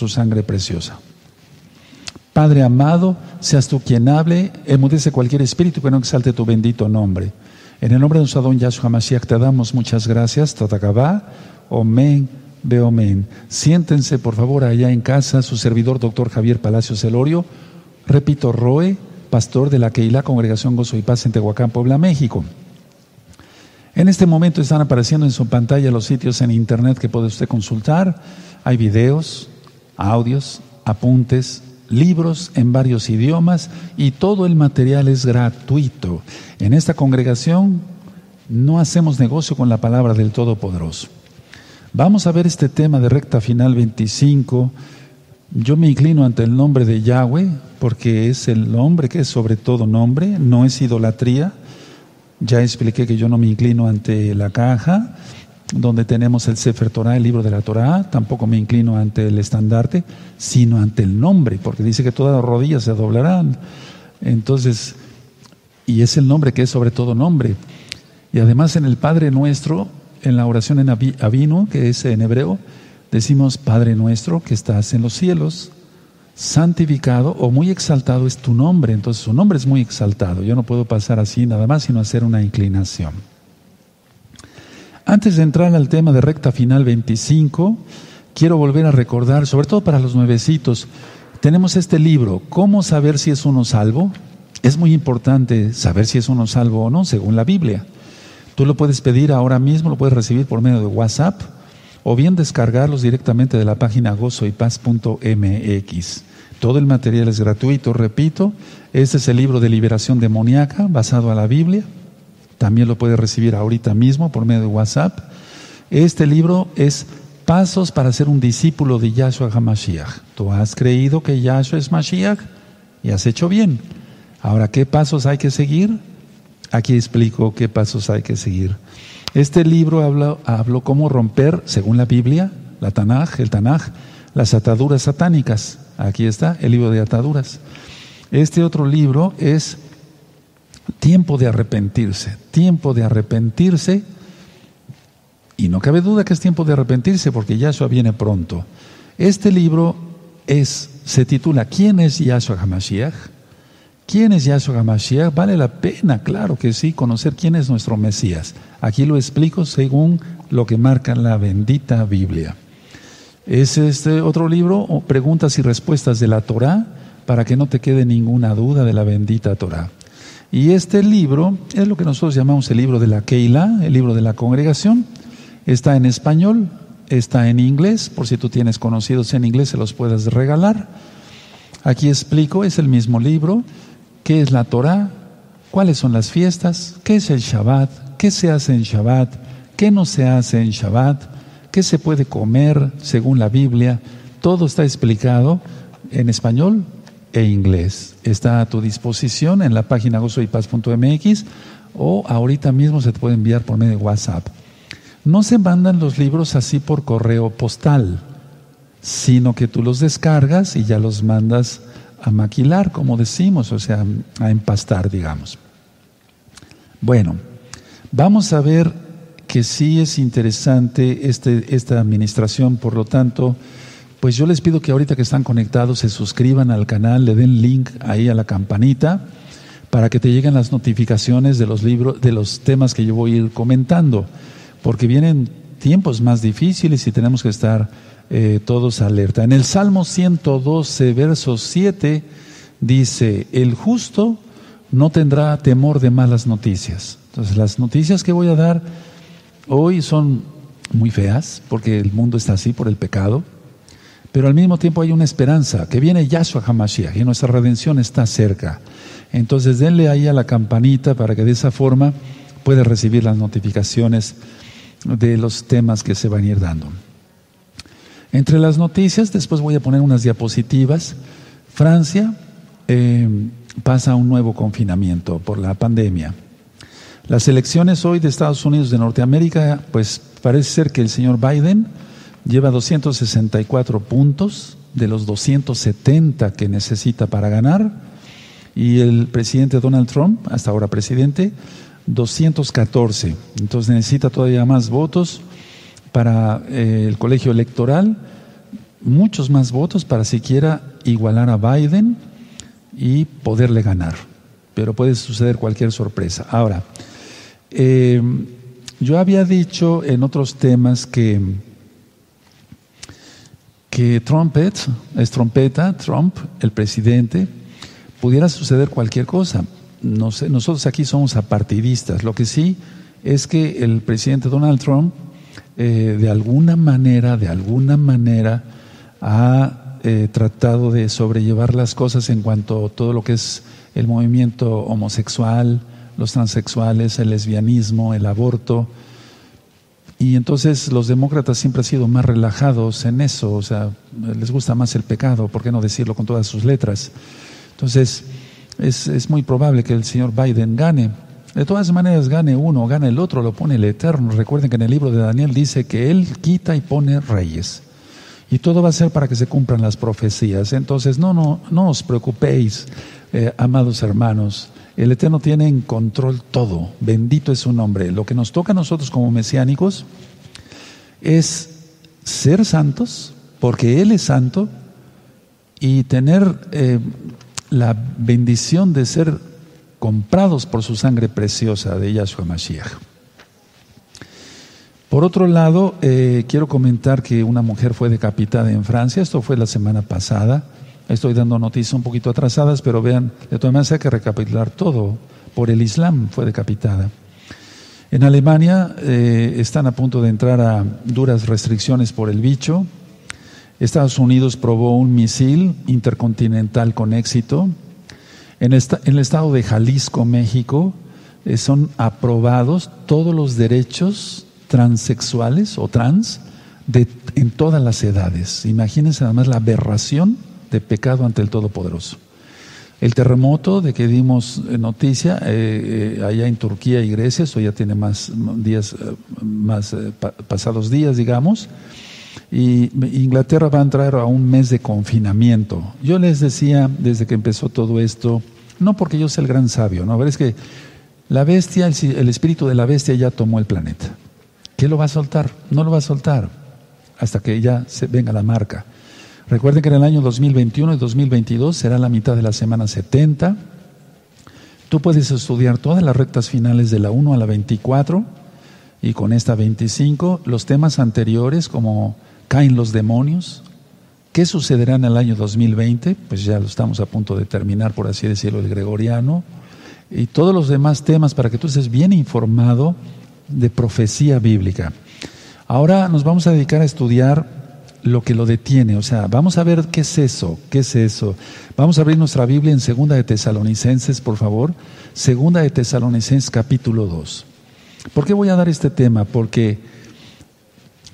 su sangre preciosa. Padre amado, seas tú quien hable, emudece cualquier espíritu que no exalte tu bendito nombre. En el nombre de nuestro don Yahshua Mashiach te damos muchas gracias. Tatakabá, Omen, Beomen. Siéntense, por favor, allá en casa, su servidor, doctor Javier Palacios Elorio. Repito, Roe, pastor de la Keilah Congregación Gozo y Paz en Tehuacán, Puebla, México. En este momento están apareciendo en su pantalla los sitios en internet que puede usted consultar. Hay videos, audios, apuntes, libros en varios idiomas y todo el material es gratuito. En esta congregación no hacemos negocio con la palabra del Todopoderoso. Vamos a ver este tema de recta final 25. Yo me inclino ante el nombre de Yahweh porque es el nombre que es sobre todo nombre, no es idolatría. Ya expliqué que yo no me inclino ante la caja donde tenemos el Sefer Torah, el libro de la Torah, tampoco me inclino ante el estandarte, sino ante el nombre, porque dice que todas las rodillas se doblarán. Entonces, y es el nombre que es sobre todo nombre. Y además en el Padre Nuestro, en la oración en Avino, que es en hebreo, decimos Padre Nuestro que estás en los cielos, santificado o muy exaltado es tu nombre. Entonces su nombre es muy exaltado. Yo no puedo pasar así nada más, sino hacer una inclinación. Antes de entrar al tema de recta final 25, quiero volver a recordar, sobre todo para los nuevecitos, tenemos este libro, ¿Cómo saber si es uno salvo? Es muy importante saber si es uno salvo o no, según la Biblia. Tú lo puedes pedir ahora mismo, lo puedes recibir por medio de WhatsApp o bien descargarlos directamente de la página gozoypaz.mx. Todo el material es gratuito, repito. Este es el libro de liberación demoníaca basado a la Biblia. También lo puedes recibir ahorita mismo por medio de WhatsApp. Este libro es Pasos para ser un discípulo de Yahshua HaMashiach. Tú has creído que Yahshua es Mashiach y has hecho bien. Ahora, ¿qué pasos hay que seguir? Aquí explico qué pasos hay que seguir. Este libro habla, habló cómo romper, según la Biblia, la Tanaj, el Tanaj, las ataduras satánicas. Aquí está el libro de ataduras. Este otro libro es Tiempo de arrepentirse, tiempo de arrepentirse. Y no cabe duda que es tiempo de arrepentirse porque Yahshua viene pronto. Este libro es, se titula ¿Quién es Yahshua HaMashiach? ¿Quién es Yahshua HaMashiach? Vale la pena, claro que sí, conocer quién es nuestro Mesías. Aquí lo explico según lo que marca la bendita Biblia. Es este otro libro, preguntas y respuestas de la Torah, para que no te quede ninguna duda de la bendita Torah. Y este libro es lo que nosotros llamamos el libro de la Keila, el libro de la congregación. Está en español, está en inglés, por si tú tienes conocidos en inglés se los puedes regalar. Aquí explico, es el mismo libro, qué es la Torah, cuáles son las fiestas, qué es el Shabbat, qué se hace en Shabbat, qué no se hace en Shabbat, qué se puede comer según la Biblia. Todo está explicado en español, e inglés. Está a tu disposición en la página gozoypaz.mx o ahorita mismo se te puede enviar por medio de WhatsApp. No se mandan los libros así por correo postal, sino que tú los descargas y ya los mandas a maquilar, como decimos, o sea, a empastar, digamos. Bueno, vamos a ver que sí es interesante este, esta administración, por lo tanto, pues yo les pido que ahorita que están conectados se suscriban al canal, le den link ahí a la campanita para que te lleguen las notificaciones de los libros, de los temas que yo voy a ir comentando, porque vienen tiempos más difíciles y tenemos que estar eh, todos alerta. En el Salmo 112, verso 7, dice, el justo no tendrá temor de malas noticias. Entonces las noticias que voy a dar hoy son muy feas, porque el mundo está así por el pecado, pero al mismo tiempo hay una esperanza, que viene Yahshua HaMashiach y nuestra redención está cerca. Entonces denle ahí a la campanita para que de esa forma pueda recibir las notificaciones de los temas que se van a ir dando. Entre las noticias, después voy a poner unas diapositivas. Francia eh, pasa un nuevo confinamiento por la pandemia. Las elecciones hoy de Estados Unidos de Norteamérica, pues parece ser que el señor Biden lleva 264 puntos de los 270 que necesita para ganar y el presidente Donald Trump, hasta ahora presidente, 214. Entonces necesita todavía más votos para eh, el colegio electoral muchos más votos para siquiera igualar a Biden y poderle ganar. Pero puede suceder cualquier sorpresa. Ahora, eh, yo había dicho en otros temas que, Trumpet, es trompeta, Trump, el presidente, pudiera suceder cualquier cosa. No sé, nosotros aquí somos apartidistas. Lo que sí es que el presidente Donald Trump, eh, de alguna manera, de alguna manera, ha eh, tratado de sobrellevar las cosas en cuanto a todo lo que es el movimiento homosexual, los transexuales, el lesbianismo, el aborto. Y entonces los demócratas siempre han sido más relajados en eso, o sea, les gusta más el pecado, ¿por qué no decirlo con todas sus letras? Entonces, es, es muy probable que el señor Biden gane. De todas maneras, gane uno, gane el otro, lo pone el Eterno. Recuerden que en el libro de Daniel dice que Él quita y pone reyes. Y todo va a ser para que se cumplan las profecías. Entonces, no, no, no os preocupéis, eh, amados hermanos. El Eterno tiene en control todo. Bendito es su nombre. Lo que nos toca a nosotros como mesiánicos es ser santos, porque Él es santo, y tener eh, la bendición de ser comprados por su sangre preciosa de Yahshua Mashiach. Por otro lado, eh, quiero comentar que una mujer fue decapitada en Francia, esto fue la semana pasada. Estoy dando noticias un poquito atrasadas, pero vean, de todas maneras hay que recapitular todo. Por el Islam fue decapitada. En Alemania eh, están a punto de entrar a duras restricciones por el bicho. Estados Unidos probó un misil intercontinental con éxito. En, el estado de Jalisco, México, eh, son aprobados todos los derechos transexuales o trans de, en todas las edades. Imagínense además la aberración de pecado ante el Todopoderoso. El terremoto de que dimos eh, noticia eh, eh, allá en Turquía y Grecia, eso ya tiene más días, más pasados días, digamos, y Inglaterra va a entrar a un mes de confinamiento. Yo les decía desde que empezó todo esto, no porque yo sea el gran sabio, no, ver, es que la bestia, el espíritu de la bestia ya tomó el planeta. ¿Qué lo va a soltar? No lo va a soltar hasta que ya se venga la marca. Recuerden que en el año 2021 y 2022 será la mitad de la semana 70. Tú puedes estudiar todas las rectas finales de la 1 a la 24 y con esta 25 los temas anteriores como caen los demonios, ¿qué sucederá en el año 2020? Pues ya lo estamos a punto de terminar, por así decirlo, el gregoriano y todos los demás temas para que tú estés bien informado de profecía bíblica. Ahora nos vamos a dedicar a estudiar lo que lo detiene. O sea, vamos a ver qué es eso, qué es eso. Vamos a abrir nuestra Biblia en Segunda de Tesalonicenses, por favor. Segunda de Tesalonicenses capítulo 2. ¿Por qué voy a dar este tema? Porque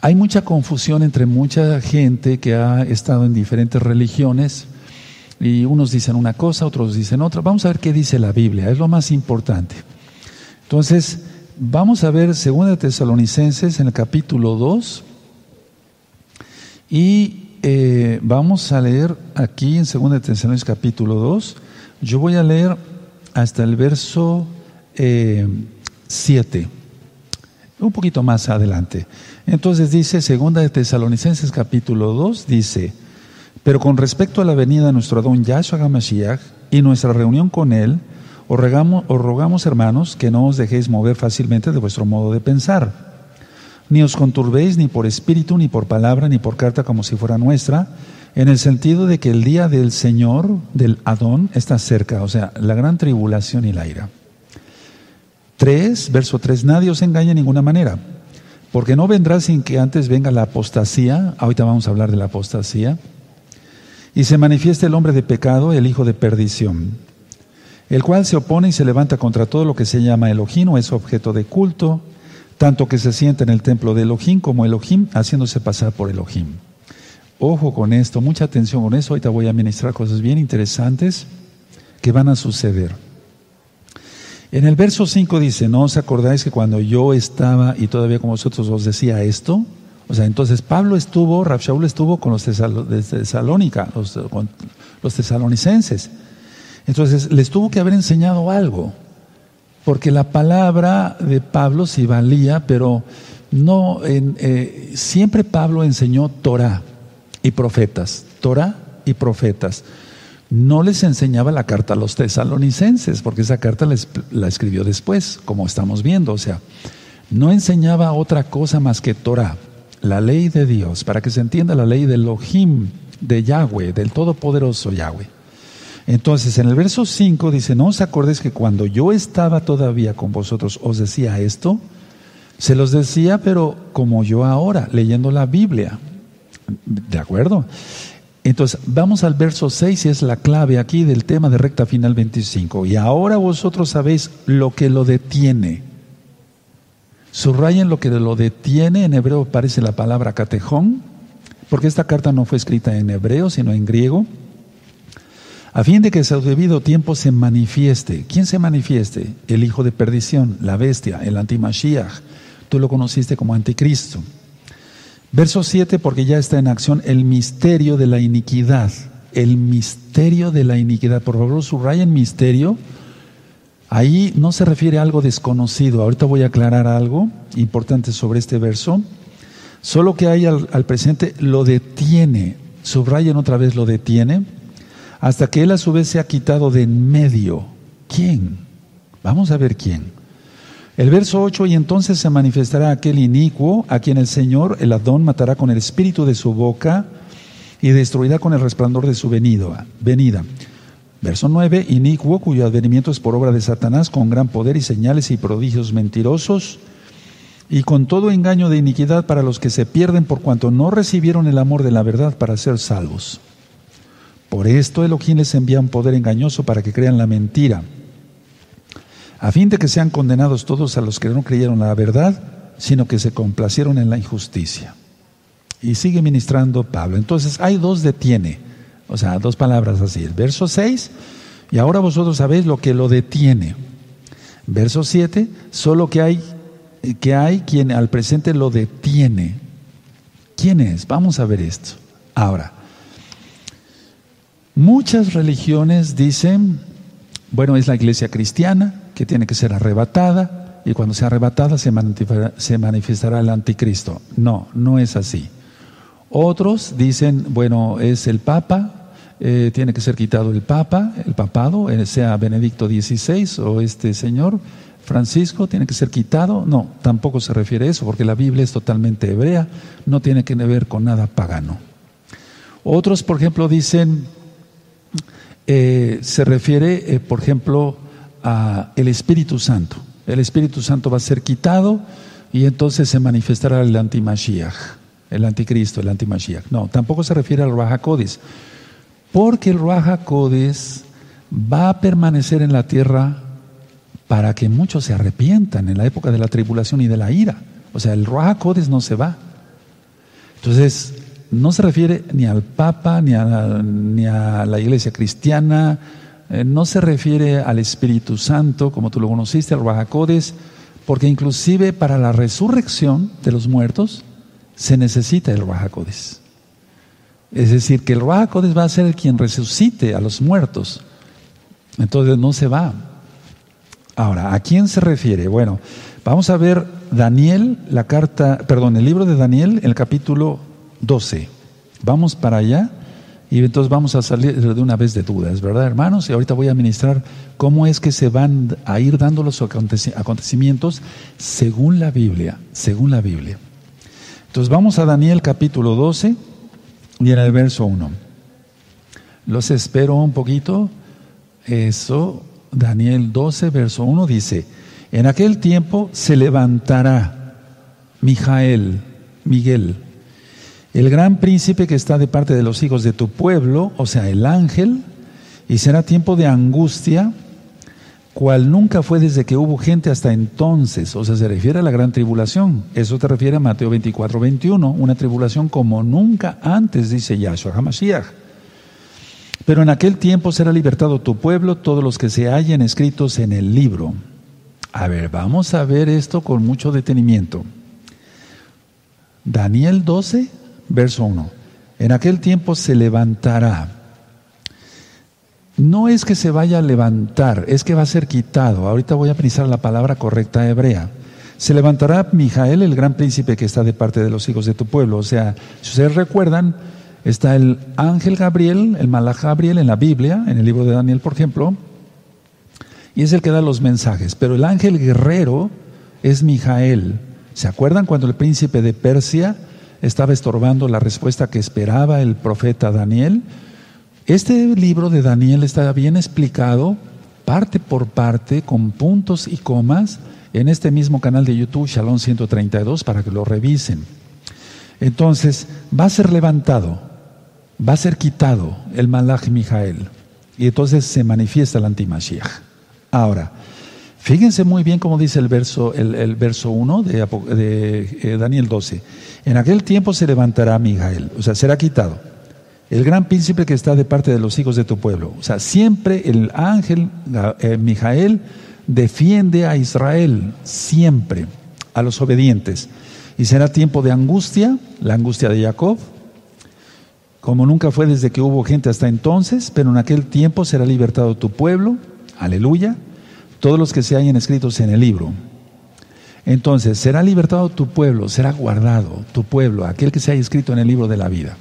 hay mucha confusión entre mucha gente que ha estado en diferentes religiones y unos dicen una cosa, otros dicen otra. Vamos a ver qué dice la Biblia, es lo más importante. Entonces, vamos a ver Segunda de Tesalonicenses en el capítulo 2 y eh, vamos a leer aquí en 2 Tesalonicenses capítulo 2. Yo voy a leer hasta el verso 7, eh, un poquito más adelante. Entonces dice, 2 de Tesalonicenses capítulo 2, dice, pero con respecto a la venida de nuestro Adón Yahshua HaMashiach y nuestra reunión con Él, os rogamos, os rogamos, hermanos, que no os dejéis mover fácilmente de vuestro modo de pensar ni os conturbéis ni por espíritu, ni por palabra, ni por carta como si fuera nuestra, en el sentido de que el día del Señor, del Adón, está cerca, o sea, la gran tribulación y la ira. 3, verso 3, nadie os engañe de ninguna manera, porque no vendrá sin que antes venga la apostasía, ahorita vamos a hablar de la apostasía, y se manifieste el hombre de pecado, el hijo de perdición, el cual se opone y se levanta contra todo lo que se llama Elohim o es objeto de culto, tanto que se sienta en el templo de Elohim como Elohim haciéndose pasar por Elohim. Ojo con esto, mucha atención con eso. Ahorita voy a ministrar cosas bien interesantes que van a suceder. En el verso 5 dice, ¿no os acordáis que cuando yo estaba y todavía con vosotros os decía esto? O sea, entonces Pablo estuvo, Shaul estuvo con los Tesalónica, los, con los tesalonicenses. Entonces les tuvo que haber enseñado algo porque la palabra de Pablo sí valía, pero no, en, eh, siempre Pablo enseñó Torah. y profetas. Torah y profetas. No les enseñaba la carta a los tesalonicenses, porque esa carta la escribió después, como estamos viendo. O sea, no enseñaba otra cosa más que Torah, la ley de Dios, para que se entienda la ley del Elohim, de Yahweh, del Todopoderoso Yahweh. Entonces, en el verso 5 dice, no os acordéis que cuando yo estaba todavía con vosotros os decía esto, se los decía, pero como yo ahora, leyendo la Biblia. ¿De acuerdo? Entonces, vamos al verso 6 y es la clave aquí del tema de recta final 25. Y ahora vosotros sabéis lo que lo detiene. Subrayen lo que lo detiene, en hebreo aparece la palabra catejón, porque esta carta no fue escrita en hebreo, sino en griego, a fin de que a su debido tiempo se manifieste. ¿Quién se manifieste? El hijo de perdición, la bestia, el antimashiach. Tú lo conociste como anticristo. Verso 7, porque ya está en acción el misterio de la iniquidad. El misterio de la iniquidad. Por favor, subrayen misterio Ahí no se refiere a algo desconocido. Ahorita voy a aclarar algo importante sobre este verso. Solo que hay al, presente lo detiene. Subrayen otra vez lo detiene. Hasta que él a su vez se ha quitado de en medio. ¿Quién? Vamos a ver quién. El verso 8, y entonces se manifestará aquel inicuo a quien el Señor, el Adón, matará con el espíritu de su boca y destruirá con el resplandor de su venida. Verso 9, inicuo cuyo advenimiento es por obra de Satanás con gran poder y señales y prodigios mentirosos y con todo engaño de iniquidad para los que se pierden por cuanto no recibieron el amor de la verdad para ser salvos. Por esto Elohim les envía un poder engañoso para que crean la mentira, a fin de que sean condenados todos a los que no creyeron la verdad, sino que se complacieron en la injusticia. Y sigue ministrando Pablo. Entonces hay dos detiene. O sea, dos palabras así. El verso 6, y ahora vosotros sabéis lo que lo detiene. Verso 7, solo que hay, que hay quien al presente lo detiene. ¿Quién es? Vamos a ver esto. Ahora, muchas religiones dicen, bueno, es la iglesia cristiana que tiene que ser arrebatada y cuando sea arrebatada se manifestará el anticristo. No, no es así. Otros dicen, bueno, es el Papa, eh, tiene que ser quitado el Papa, el papado, eh, sea Benedicto XVI o este señor Francisco, tiene que ser quitado. No, tampoco se refiere a eso, porque la Biblia es totalmente hebrea, no tiene que ver con nada pagano. Otros, por ejemplo, dicen, eh, se refiere, por ejemplo, a el Espíritu Santo. El Espíritu Santo va a ser quitado y entonces se manifestará el antimashiach el anticristo, el antimashiach. No, tampoco se refiere al Ruach porque el Ruach va a permanecer en la tierra para que muchos se arrepientan en la época de la tribulación y de la ira. O sea, el Ruach no se va. Entonces, no se refiere ni al Papa, ni a la, iglesia cristiana, eh, no se refiere al Espíritu Santo, como tú lo conociste, al Ruach porque inclusive para la resurrección de los muertos, se necesita el Ruajacodes. Es decir, que el Ruajacodes va a ser el quien resucite a los muertos. Entonces no se va. Ahora, ¿a quién se refiere? Bueno, vamos a ver Daniel, la carta, perdón, el libro de Daniel, el capítulo 12. Vamos para allá y entonces vamos a salir de una vez de dudas, ¿verdad, hermanos? Y ahorita voy a ministrar cómo es que se van a ir dando los acontecimientos según la Biblia, según la Biblia. Entonces vamos a Daniel capítulo 12 y en el verso 1. Los espero un poquito. Eso, Daniel 12, verso 1 dice, en aquel tiempo se levantará Mijael, Miguel, el gran príncipe que está de parte de los hijos de tu pueblo, o sea, el ángel, y será tiempo de angustia cual nunca fue desde que hubo gente hasta entonces. O sea, se refiere a la gran tribulación. Eso te refiere a Mateo 24, 21, una tribulación como nunca antes, dice Yahshua HaMashiach. Pero en aquel tiempo será libertado tu pueblo, todos los que se hallen escritos en el libro. A ver, vamos a ver esto con mucho detenimiento. Daniel 12, verso 1. En aquel tiempo se levantará no es que se vaya a levantar, es que va a ser quitado. Ahorita voy a pensar la palabra correcta hebrea. Se levantará Mijael, el gran príncipe que está de parte de los hijos de tu pueblo. O sea, si ustedes recuerdan, Está el ángel Gabriel, el malaj Gabriel en la Biblia, en el libro de Daniel, por ejemplo, y es el que da los mensajes. Pero el ángel guerrero es Mijael. ¿Se acuerdan cuando el príncipe de Persia estaba estorbando la respuesta que esperaba el profeta Daniel? Este libro de Daniel está bien explicado, parte por parte, con puntos y comas, en este mismo canal de YouTube, Shalom 132, para que lo revisen. Entonces, va a ser levantado, va a ser quitado el Malach Mijael, y entonces se manifiesta el antimashiach. Ahora, fíjense muy bien cómo dice el verso, el, verso 1 de, eh, Daniel 12. En aquel tiempo se levantará Mijael, o sea, será quitado el gran príncipe que está de parte de los hijos de tu pueblo. O sea, siempre el ángel eh, Mijael defiende a Israel, siempre, a los obedientes. Y será tiempo de angustia, la angustia de Jacob, como nunca fue desde que hubo gente hasta entonces, pero en aquel tiempo será libertado tu pueblo, aleluya, todos los que se hayan escritos en el libro. Entonces, será libertado tu pueblo, será guardado tu pueblo, aquel que se haya escrito en el libro de la vida.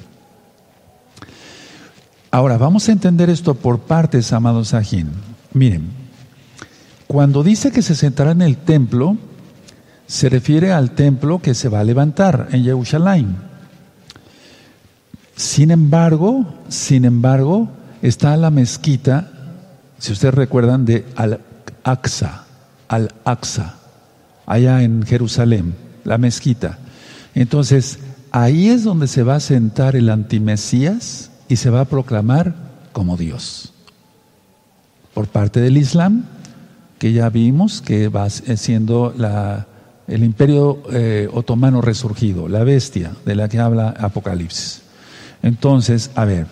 Ahora, vamos a entender esto por partes, amados Sajín. Miren, cuando dice que se sentará en el templo, se refiere al templo que se va a levantar en Jerusalén. Sin embargo, sin embargo, está la mezquita, si ustedes recuerdan, de Al-Aqsa, Al-Aqsa, allá en Jerusalén, la mezquita. Entonces, ahí es donde se va a sentar el antimesías y se va a proclamar como Dios. Por parte del Islam, que ya vimos que va siendo la, el imperio eh, otomano resurgido, la bestia de la que habla Apocalipsis. Entonces, a ver,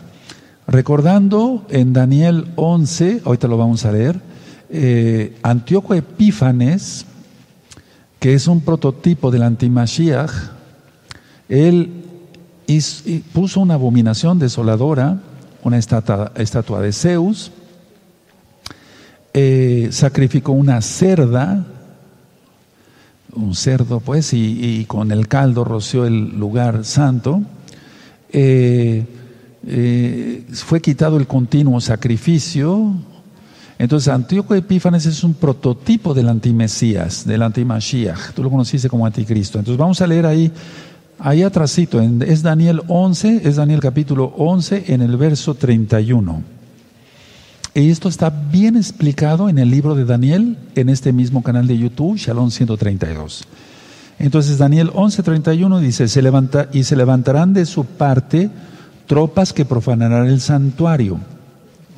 recordando en Daniel 11, ahorita lo vamos a leer, eh, Antíoco Epífanes, que es un prototipo del antimashiach, él puso una abominación desoladora, una estatua, de Zeus, eh, sacrificó una cerda, un cerdo pues, y, con el caldo roció el lugar santo, eh, eh, fue quitado el continuo sacrificio, entonces Antíoco Epífanes es un prototipo del antimesías, del antimashiach, tú lo conociste como anticristo. Entonces vamos a leer ahí Ahí atrásito, es Daniel 11, es Daniel capítulo 11 en el verso 31. Y esto está bien explicado en el libro de Daniel, en este mismo canal de YouTube, Shalom 132. Entonces Daniel 31 dice, se levanta, y se levantarán de su parte tropas que profanarán el santuario,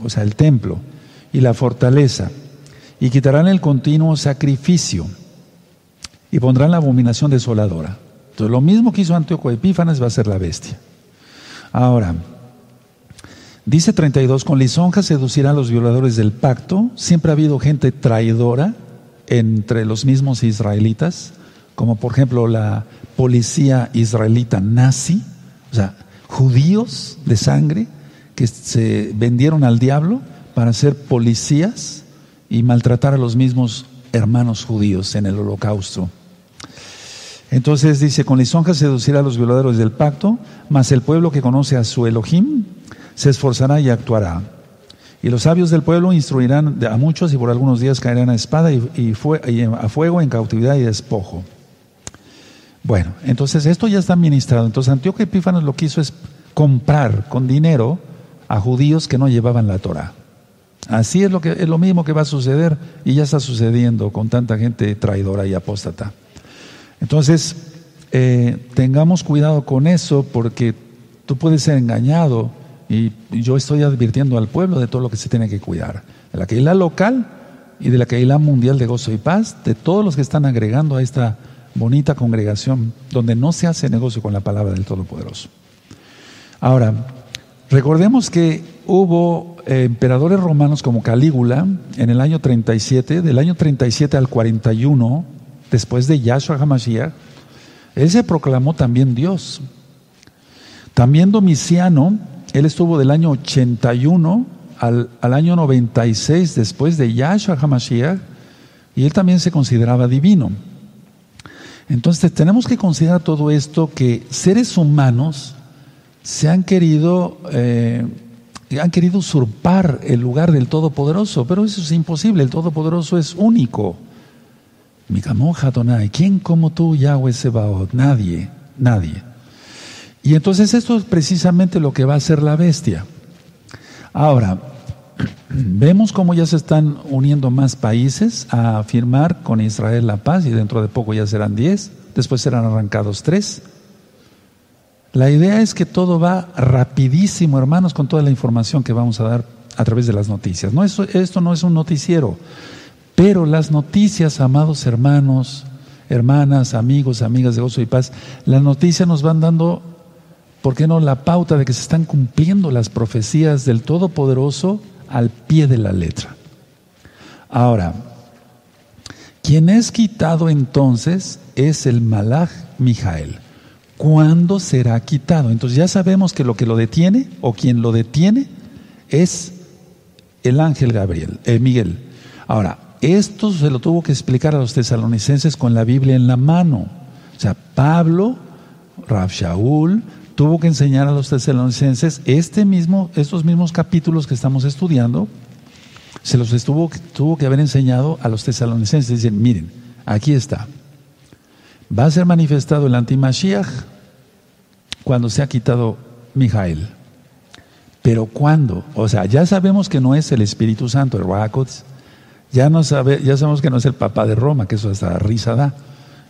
o sea, el templo, y la fortaleza, y quitarán el continuo sacrificio, y pondrán la abominación desoladora. Entonces, lo mismo que hizo Antíoco Epífanes va a ser la bestia. Ahora, dice 32, con lisonja seducirá a los violadores del pacto. Siempre ha habido gente traidora entre los mismos israelitas, como por ejemplo la policía israelita nazi, o sea, judíos de sangre que se vendieron al diablo para ser policías y maltratar a los mismos hermanos judíos en el holocausto. Entonces dice, con lisonja seducirá a los violadores del pacto, mas el pueblo que conoce a su Elohim se esforzará y actuará. Y los sabios del pueblo instruirán a muchos y por algunos días caerán a espada y, a fuego en cautividad y despojo. Bueno, entonces esto ya está administrado. Entonces Antíoco Epífanes lo que hizo es comprar con dinero a judíos que no llevaban la Torah. Así es lo, que, es lo mismo que va a suceder y ya está sucediendo con tanta gente traidora y apóstata. Entonces, eh, tengamos cuidado con eso porque tú puedes ser engañado y yo estoy advirtiendo al pueblo de todo lo que se tiene que cuidar, de la Keilah local y de la Keilah mundial de gozo y paz, de todos los que están agregando a esta bonita congregación donde no se hace negocio con la palabra del Todopoderoso. Ahora, recordemos que hubo eh, emperadores romanos como Calígula en el año 37, del año 37 al 41, después de Yahshua HaMashiach, él se proclamó también Dios. También Domiciano, él estuvo del año 81 al, al año 96 después de Yahshua HaMashiach, y él también se consideraba divino. Entonces tenemos que considerar todo esto que seres humanos se han querido, eh, han querido usurpar el lugar del Todopoderoso, pero eso es imposible, el Todopoderoso es único. Mikamoja Donai, ¿quién como tú, Yahweh Sebaot? Nadie, nadie. Y entonces esto es precisamente lo que va a hacer la bestia. Ahora, vemos cómo ya se están uniendo más países a firmar con Israel la paz y dentro de poco ya serán diez, después serán arrancados tres. La idea es que todo va rapidísimo, hermanos, con toda la información que vamos a dar a través de las noticias. No, esto, esto no es un noticiero, pero las noticias, amados hermanos, hermanas, amigos, amigas de gozo y paz, las noticias nos van dando, ¿por qué no?, la pauta de que se están cumpliendo las profecías del Todopoderoso al pie de la letra. Ahora, quien es quitado entonces es el Malach Mijael. ¿Cuándo será quitado? Entonces ya sabemos que lo que lo detiene o quien lo detiene es el ángel Gabriel, eh, Miguel. Ahora, esto se lo tuvo que explicar a los tesalonicenses con la Biblia en la mano. O sea, Pablo, Rab Shaul, tuvo que enseñar a los tesalonicenses este mismo, estos mismos capítulos que estamos estudiando, se los tuvo que haber enseñado a los tesalonicenses. Dicen, miren, aquí está. Va a ser manifestado el antimashiach cuando se ha quitado Mijael. Pero ¿cuándo? O sea, ya sabemos que no es el Espíritu Santo, el Rakots. Ya, no sabe, ya sabemos que no es el Papa de Roma, que eso hasta risa da.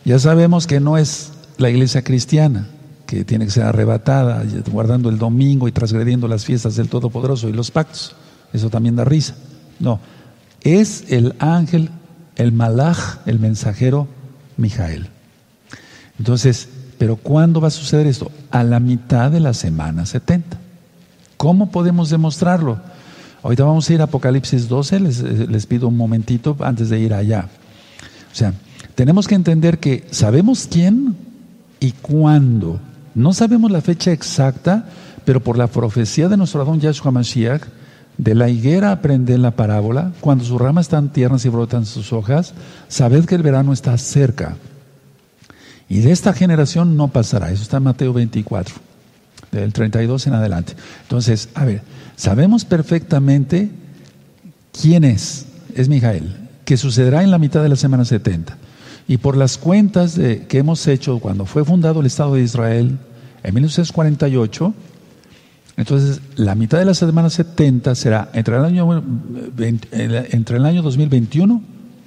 Ya sabemos que no es la iglesia cristiana, que tiene que ser arrebatada, guardando el domingo y transgrediendo las fiestas del Todopoderoso y los pactos. Eso también da risa. No, es el ángel, el malaj, el mensajero Mijael. Entonces, ¿pero cuándo va a suceder esto? A la mitad de la semana 70. ¿Cómo podemos demostrarlo? Ahorita vamos a ir a Apocalipsis 12, les, les pido un momentito antes de ir allá. O sea, tenemos que entender que sabemos quién y cuándo. No sabemos la fecha exacta, pero por la profecía de nuestro Adón Yahshua Mashiach, de la higuera aprende la parábola, cuando sus ramas están tiernas y brotan sus hojas, sabed que el verano está cerca. Y de esta generación no pasará. Eso está en Mateo 24, del 32 en adelante. Entonces, a ver, sabemos perfectamente quién es. Es Mijael, que sucederá en la mitad de la semana 70. Y por las cuentas que hemos hecho cuando fue fundado el Estado de Israel en 1948, entonces la mitad de la semana 70 será entre el año, entre el año 2021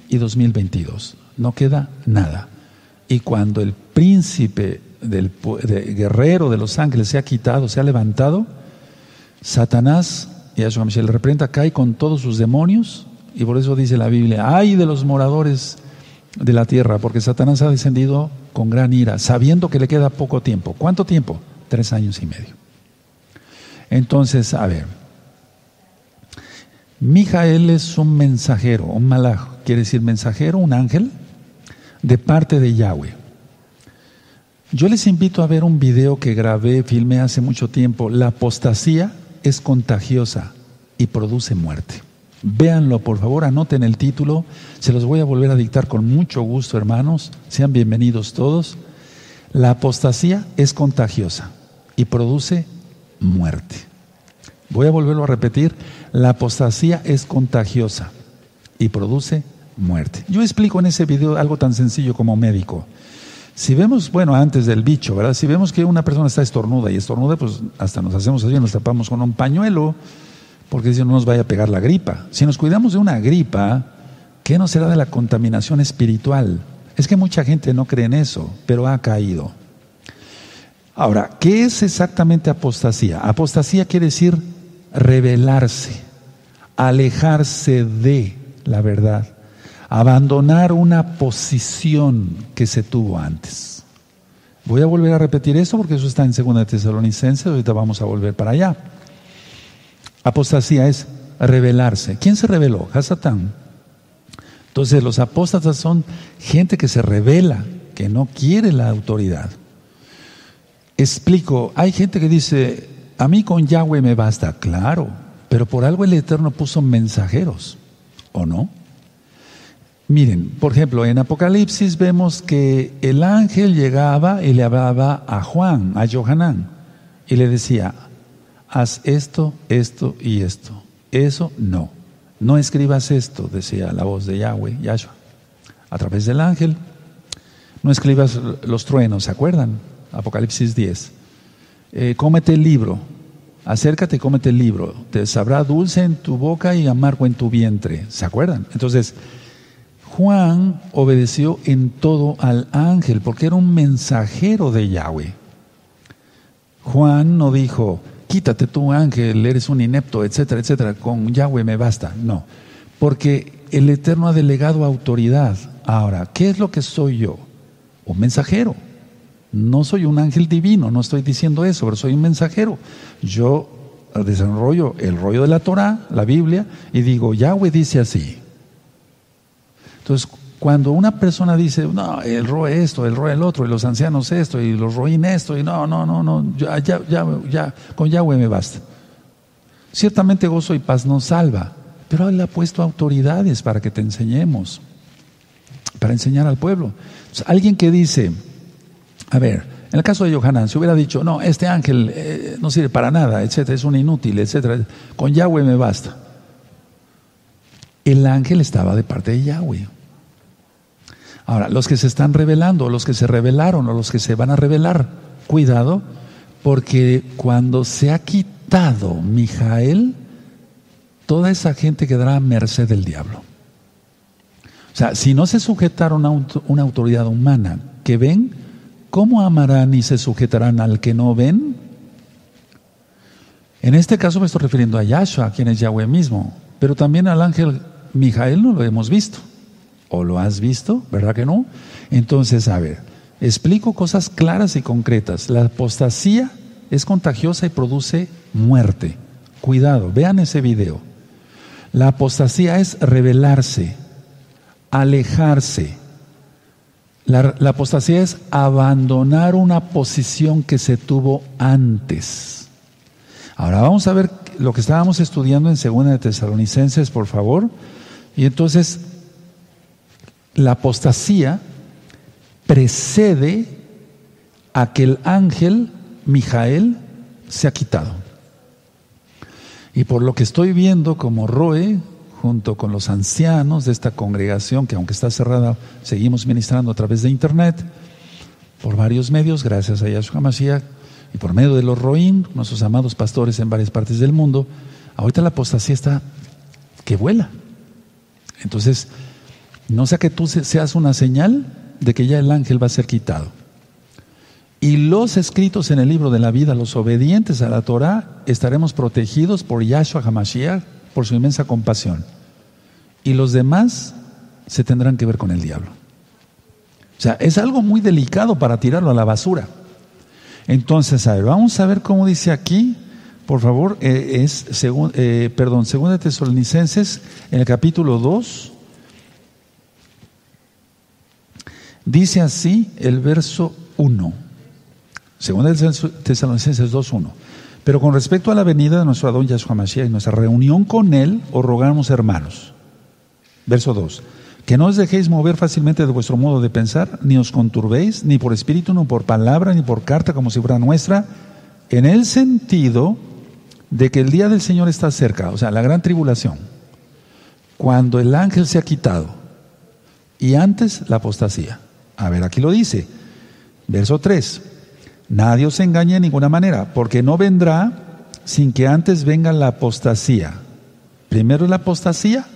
y 2022. No queda nada. Y cuando el príncipe del guerrero de los ángeles se ha quitado, se ha levantado, Satanás, y a su le representa, cae con todos sus demonios, y por eso dice la Biblia, ay de los moradores de la tierra, porque Satanás ha descendido con gran ira, sabiendo que le queda poco tiempo. ¿Cuánto tiempo? Tres años y medio. Entonces, a ver, Mijael es un mensajero, un malaj, quiere decir mensajero, un ángel, de parte de Yahweh. Yo les invito a ver un video que grabé, filmé hace mucho tiempo. La apostasía es contagiosa y produce muerte. Véanlo, por favor, anoten el título. Se los voy a volver a dictar con mucho gusto, hermanos. Sean bienvenidos todos. La apostasía es contagiosa y produce muerte. Voy a volverlo a repetir. La apostasía es contagiosa y produce muerte. Yo explico en ese video algo tan sencillo como médico. Si vemos, bueno, antes del bicho, ¿verdad? Si vemos que una persona está estornuda y estornuda, pues hasta nos hacemos así, nos tapamos con un pañuelo, porque si no nos vaya a pegar la gripa. Si nos cuidamos de una gripa, ¿qué no será de la contaminación espiritual? Es que mucha gente no cree en eso, pero ha caído. Ahora, ¿qué es exactamente apostasía? Apostasía quiere decir rebelarse, alejarse de la verdad abandonar una posición que se tuvo antes. Voy a volver a repetir eso porque eso está en 2 Tesalonicenses, ahorita vamos a volver para allá. Apostasía es rebelarse. ¿Quién se rebeló? Hasatán. Entonces los apóstatas son gente que se revela, que no quiere la autoridad. Explico, hay gente que dice, a mí con Yahweh me basta, claro, pero por algo el Eterno puso mensajeros, ¿o no? Miren, por ejemplo, en Apocalipsis vemos que el ángel llegaba y le hablaba a Juan, a Johanán, y le decía, haz esto, esto y esto. Eso no. No escribas esto, decía la voz de Yahweh, Yahshua, a través del ángel. No escribas los truenos, ¿se acuerdan? Apocalipsis 10. Eh, cómete el libro, acércate cómete el libro. Te sabrá dulce en tu boca y amargo en tu vientre. ¿Se acuerdan? Entonces, Juan obedeció en todo al ángel porque era un mensajero de Yahweh. Juan no dijo, quítate tú ángel, eres un inepto, etcétera, etcétera, con Yahweh me basta. No, porque el Eterno ha delegado autoridad. Ahora, ¿qué es lo que soy yo? Un mensajero. No soy un ángel divino, no estoy diciendo eso, pero soy un mensajero. Yo desarrollo el rollo de la Torah, la Biblia, y digo, Yahweh dice así. Entonces, cuando una persona dice, no, el roe esto, el roe el otro, y los ancianos esto, y los roín esto, y no, no, no, no, ya, ya, ya, con Yahweh me basta. Ciertamente gozo y paz nos salva, pero Él ha puesto autoridades para que te enseñemos, para enseñar al pueblo. alguien que dice, a ver, en el caso de Johanan, si hubiera dicho, no, este ángel eh, no sirve para nada, etcétera, es un inútil, etcétera, con Yahweh me basta. El ángel estaba de parte de Yahweh. Ahora, los que se están revelando, los que se revelaron, o los que se van a revelar, cuidado, porque cuando se ha quitado Mijael, toda esa gente quedará a merced del diablo. O sea, si no se sujetaron a una autoridad humana que ven, ¿cómo amarán y se sujetarán al que no ven? En este caso me estoy refiriendo a Yahshua, quien es Yahweh mismo, pero también al ángel Mijael no lo hemos visto. ¿O lo has visto? ¿Verdad que no? Entonces, a ver, explico cosas claras y concretas. La apostasía es contagiosa y produce muerte. Cuidado, vean ese video. La apostasía es rebelarse, alejarse, la, apostasía es abandonar una posición que se tuvo antes. Ahora vamos a ver lo que estábamos estudiando en Segunda de Tesalonicenses, por favor. Y entonces, la apostasía precede a que el ángel Mijael se ha quitado. Y por lo que estoy viendo como Roe, junto con los ancianos de esta congregación, que aunque está cerrada, seguimos ministrando a través de internet, por varios medios, gracias a Yahshua Mashiach, y por medio de los Roín, nuestros amados pastores en varias partes del mundo, ahorita la apostasía está que vuela. Entonces, no sea que tú seas una señal de que ya el ángel va a ser quitado. Y los escritos en el libro de la vida, los obedientes a la Torah, estaremos protegidos por Yahshua HaMashiach por su inmensa compasión. Y los demás se tendrán que ver con el diablo. O sea, es algo muy delicado para tirarlo a la basura. Entonces, a ver, vamos a ver cómo dice aquí, por favor, eh, es, según, eh, perdón, según de Tesalonicenses, en el capítulo 2, dice así el verso 1. Según de Tesalonicenses 2.1. Pero con respecto a la venida de nuestro Adón Yahshua Mashiach y nuestra reunión con Él, os rogamos, hermanos. Verso 2. Que no os dejéis mover fácilmente de vuestro modo de pensar, ni os conturbéis, ni por espíritu, ni por palabra, ni por carta, como si fuera nuestra, en el sentido de que el día del Señor está cerca, o sea, la gran tribulación, cuando el ángel se ha quitado, y antes la apostasía. A ver, aquí lo dice, verso 3. Nadie os engañe de ninguna manera, porque no vendrá sin que antes venga la apostasía. Primero la apostasía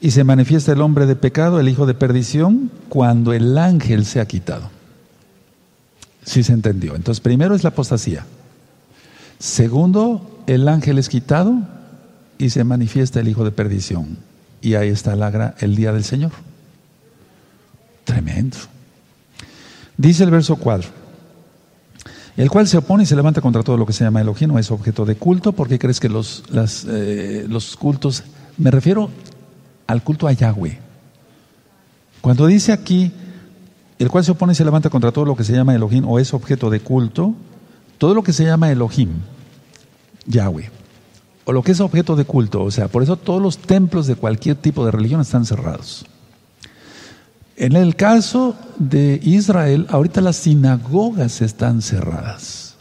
y se manifiesta el hombre de pecado, el hijo de perdición, cuando el ángel se ha quitado. Sí se entendió. Entonces, primero es la apostasía. Segundo, el ángel es quitado y se manifiesta el hijo de perdición. Y ahí está el día del Señor. Tremendo. Dice el verso 4 el cual se opone y se levanta contra todo lo que se llama Elohim o es objeto de culto. ¿Por qué crees que los, eh, los cultos, me refiero al culto a Yahweh? Cuando dice aquí, el cual se opone y se levanta contra todo lo que se llama Elohim o es objeto de culto, todo lo que se llama Elohim, Yahweh, o lo que es objeto de culto, o sea, por eso todos los templos de cualquier tipo de religión están cerrados. En el caso de Israel, ahorita las sinagogas están cerradas.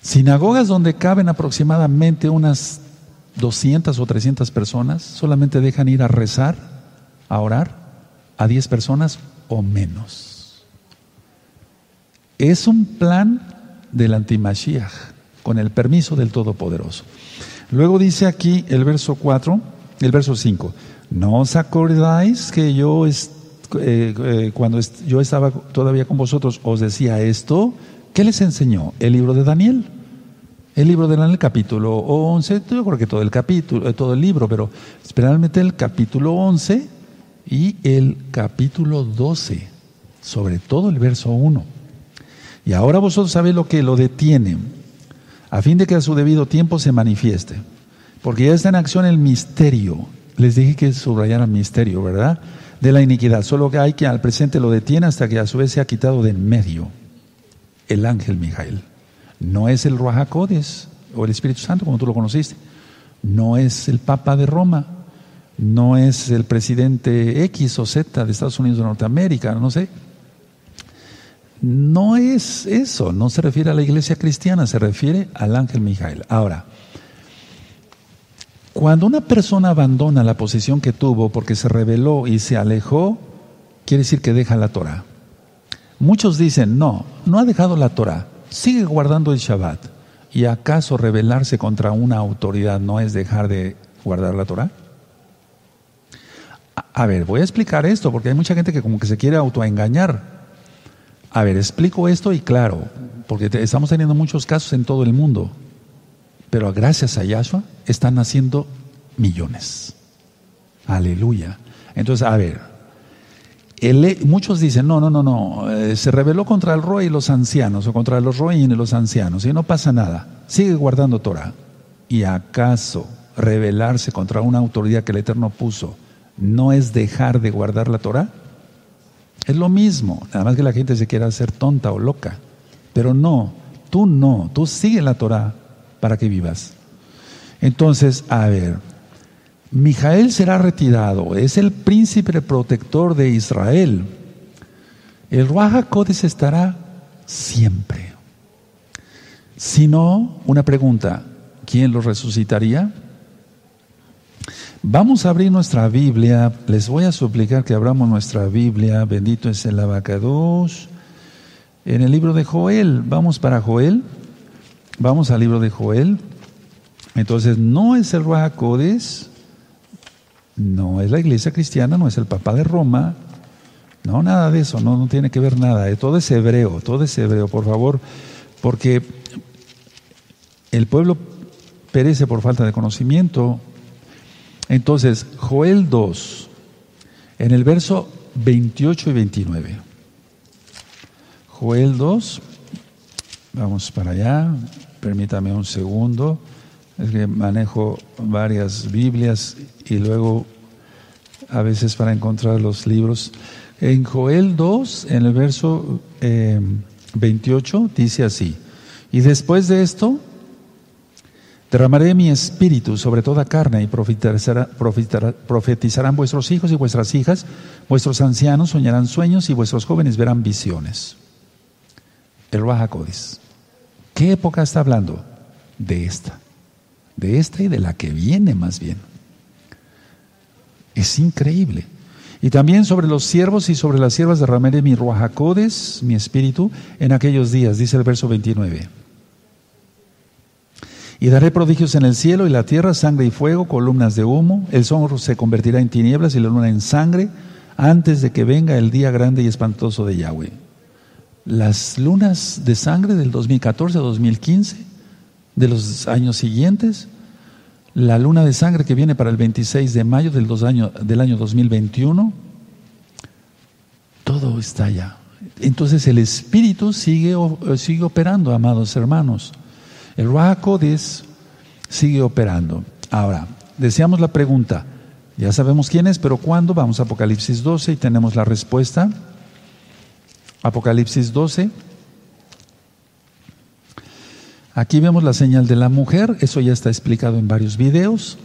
Sinagogas donde caben aproximadamente unas 200 o 300 personas, solamente dejan ir a rezar, a orar, a 10 personas o menos. Es un plan del antimashiach, con el permiso del Todopoderoso. Luego dice aquí el verso 4, el verso 5, ¿no os acordáis que yo, eh, eh, cuando yo estaba todavía con vosotros, os decía esto? ¿Qué les enseñó? El libro de Daniel. El libro de Daniel, capítulo 11, yo creo que todo el capítulo, eh, todo el libro, pero especialmente el capítulo 11 y el capítulo 12, sobre todo el verso 1. Y ahora vosotros sabéis lo que lo detiene, a fin de que a su debido tiempo se manifieste. Porque ya está en acción el misterio. Les dije que subrayaran misterio, ¿verdad? De la iniquidad. Solo que hay que al presente lo detiene hasta que a su vez se ha quitado de en medio el ángel Mijael. No es el Ruajacodes o el Espíritu Santo como tú lo conociste. No es el Papa de Roma. No es el presidente X o Z de Estados Unidos de Norteamérica, no sé. No es eso, no se refiere a la iglesia cristiana, se refiere al ángel Mijael. Ahora, cuando una persona abandona la posición que tuvo porque se rebeló y se alejó, quiere decir que deja la Torah. Muchos dicen, no, no ha dejado la Torah, sigue guardando el Shabbat. ¿Y acaso rebelarse contra una autoridad no es dejar de guardar la Torah? A ver, voy a explicar esto porque hay mucha gente que como que se quiere autoengañar. A ver, explico esto y claro, porque estamos teniendo muchos casos en todo el mundo, pero gracias a Yahshua están naciendo millones. Aleluya. Entonces, a ver, muchos dicen, no, no, no, no, eh, se rebeló contra el rey y los ancianos, o contra los rey y los ancianos, y no pasa nada, sigue guardando Torah. ¿Y acaso rebelarse contra una autoridad que el Eterno puso no es dejar de guardar la Torah? Es lo mismo, nada más que la gente se quiera hacer tonta o loca. Pero no, tú no, tú sigue la Torah para que vivas. Entonces, a ver, Mijael será retirado, es el príncipe protector de Israel. El Ruach estará siempre. Si no, una pregunta, ¿quién lo resucitaría? Vamos a abrir nuestra Biblia. Les voy a suplicar que abramos nuestra Biblia. Bendito es el abacados. En el libro de Joel. Vamos para Joel. Vamos al libro de Joel. Entonces, no es el Ruajacodes. No es la iglesia cristiana. No es el Papa de Roma. No, nada de eso. No, no tiene que ver nada. Todo es hebreo. Todo es hebreo, por favor. Porque el pueblo perece por falta de conocimiento entonces, Joel 2, en el verso 28 y 29. Joel 2, vamos para allá, permítame un segundo, es que manejo varias Biblias y luego a veces para encontrar los libros. En Joel 2, en el verso 28, eh, dice así, y después de esto, Derramaré mi espíritu sobre toda carne y profetizarán vuestros hijos y vuestras hijas, vuestros ancianos soñarán sueños y vuestros jóvenes verán visiones. El Ruajacodis. ¿Qué época está hablando? De esta. De esta y de la que viene más bien. Es increíble. Y también sobre los siervos y sobre las siervas derramaré mi Ruajacodes, mi espíritu, en aquellos días, dice el verso 29. Y daré prodigios en el cielo y la tierra, sangre y fuego, columnas de humo. El sol se convertirá en tinieblas y la luna en sangre antes de que venga el día grande y espantoso de Yahweh. Las lunas de sangre del 2014 2015, de los años siguientes, la luna de sangre que viene para el 26 de mayo del, año, del año 2021, todo está allá. Entonces el Espíritu sigue, sigue operando, amados hermanos. El Ruach sigue operando. Ahora, deseamos la pregunta. Ya sabemos quién es, pero ¿cuándo? Vamos a Apocalipsis 12 y tenemos la respuesta. Apocalipsis 12. Aquí vemos la señal de la mujer, eso ya está explicado en varios videos.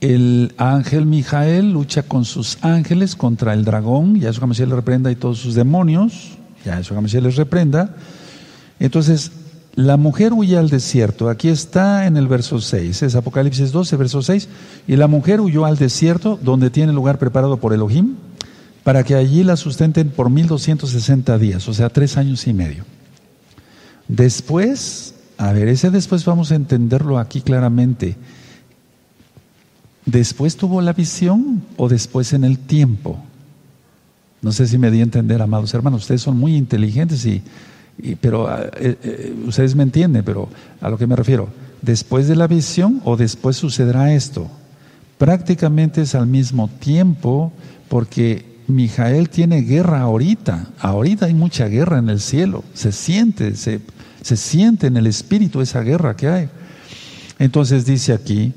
El ángel Mijael lucha con sus ángeles contra el dragón, Ya Mashiach le reprenda y todos sus demonios, Ya Mashiach les reprenda. Entonces, La mujer huye al desierto. Aquí está en el verso 6. Es Apocalipsis 12, verso 6. Y la mujer huyó al desierto, donde tiene lugar preparado por Elohim, para que allí la sustenten por 1260 días, o sea, tres años y medio. Después, a ver, ese después vamos a entenderlo aquí claramente. ¿Después tuvo la visión o después en el tiempo? No sé si me di a entender, amados hermanos. Ustedes son muy inteligentes y pero ah, eh, eh, ustedes me entienden, pero a lo que me refiero, después de la visión o después sucederá esto. Prácticamente es al mismo tiempo porque Mijael tiene guerra ahorita, ahorita hay mucha guerra en el cielo, se siente, se, se siente en el espíritu esa guerra que hay. Entonces dice aquí,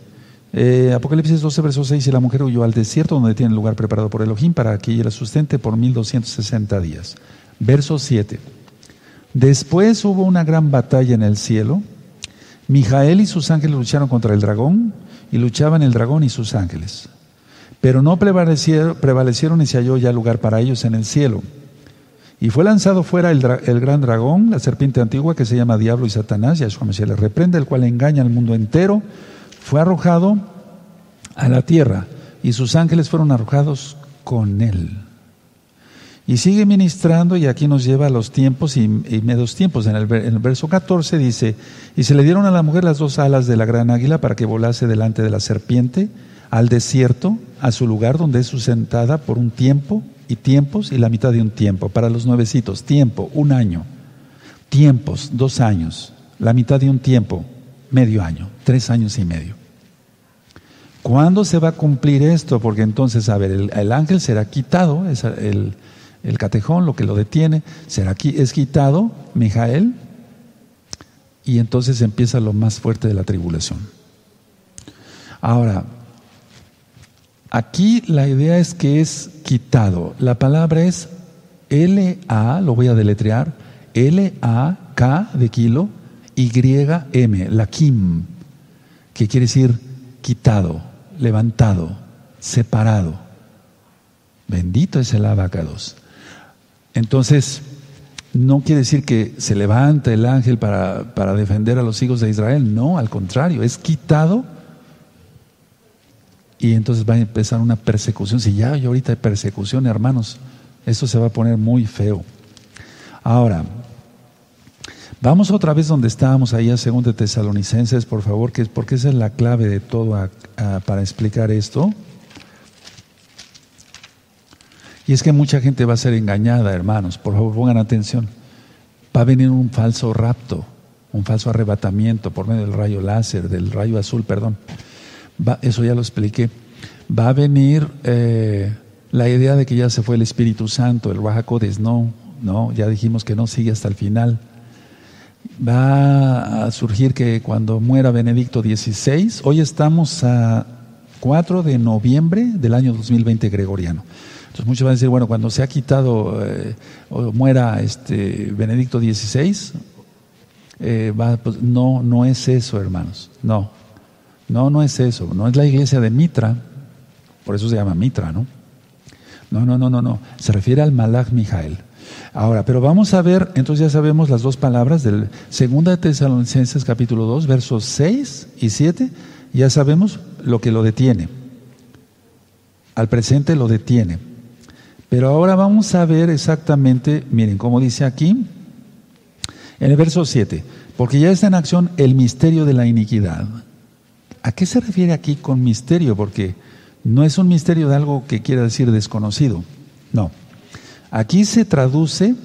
eh, Apocalipsis 12, verso 6, y la mujer huyó al desierto donde tiene lugar preparado por Elohim para que ella la sustente por 1260 días. Verso 7. Después hubo una gran batalla en el cielo. Mijael y sus ángeles lucharon contra el dragón y luchaban el dragón y sus ángeles. Pero no prevalecieron, prevalecieron y se halló ya lugar para ellos en el cielo. Y fue lanzado fuera el, gran dragón, la serpiente antigua que se llama Diablo y Satanás, Yahshua se le reprende, el cual engaña al mundo entero. Fue arrojado a la tierra y sus ángeles fueron arrojados con él. Y sigue ministrando y aquí nos lleva a los tiempos y, medios tiempos. En el, verso 14 dice, y se le dieron a la mujer las dos alas de la gran águila para que volase delante de la serpiente al desierto, a su lugar donde es sustentada por un tiempo y tiempos y la mitad de un tiempo. Para los nuevecitos, tiempo, un año. Tiempos, dos años. La mitad de un tiempo, medio año, tres años y medio. ¿Cuándo se va a cumplir esto? Porque entonces, a ver, el, el ángel será quitado, es el el catejón, lo que lo detiene, será es quitado, Mijael, y entonces empieza lo más fuerte de la tribulación. Ahora, aquí la idea es que es quitado. La palabra es L-A, lo voy a deletrear, L-A-K de kilo, Y-M, la Kim, que quiere decir quitado, levantado, separado. Bendito es el abacados. Entonces, no quiere decir que se levanta el ángel para, defender a los hijos de Israel, no, al contrario, es quitado y entonces va a empezar una persecución. Si ya hay ahorita hay persecución, hermanos, esto se va a poner muy feo. Ahora, vamos otra vez donde estábamos ahí a de Tesalonicenses, por favor, que, porque esa es la clave de todo para explicar esto. Y es que mucha gente va a ser engañada, hermanos. Por favor, pongan atención. Va a venir un falso rapto, un falso arrebatamiento por medio del rayo láser, del rayo azul, perdón. Eso ya lo expliqué. Va a venir eh, la idea de que ya se fue el Espíritu Santo, el Rajacodes. No, no, ya dijimos que no sigue hasta el final. Va a surgir que cuando muera Benedicto XVI, hoy estamos a 4 de noviembre del año 2020 gregoriano. Entonces muchos van a decir, bueno, cuando se ha quitado eh, o muera este Benedicto XVI, eh, pues, no, no es eso, hermanos. No, no, no es eso. No es la iglesia de Mitra, por eso se llama Mitra, ¿no? No, no, no, no, no. Se refiere al Malach Mijael. Ahora, pero vamos a ver, entonces ya sabemos las dos palabras del 2 de Tesalonicenses capítulo 2, versos 6 y 7, ya sabemos lo que lo detiene. Al presente lo detiene. Pero ahora vamos a ver exactamente, miren cómo dice aquí, en el verso 7, porque ya está en acción el misterio de la iniquidad. ¿A qué se refiere aquí con misterio? Porque no es un misterio de algo que quiera decir desconocido. No. Aquí se traduce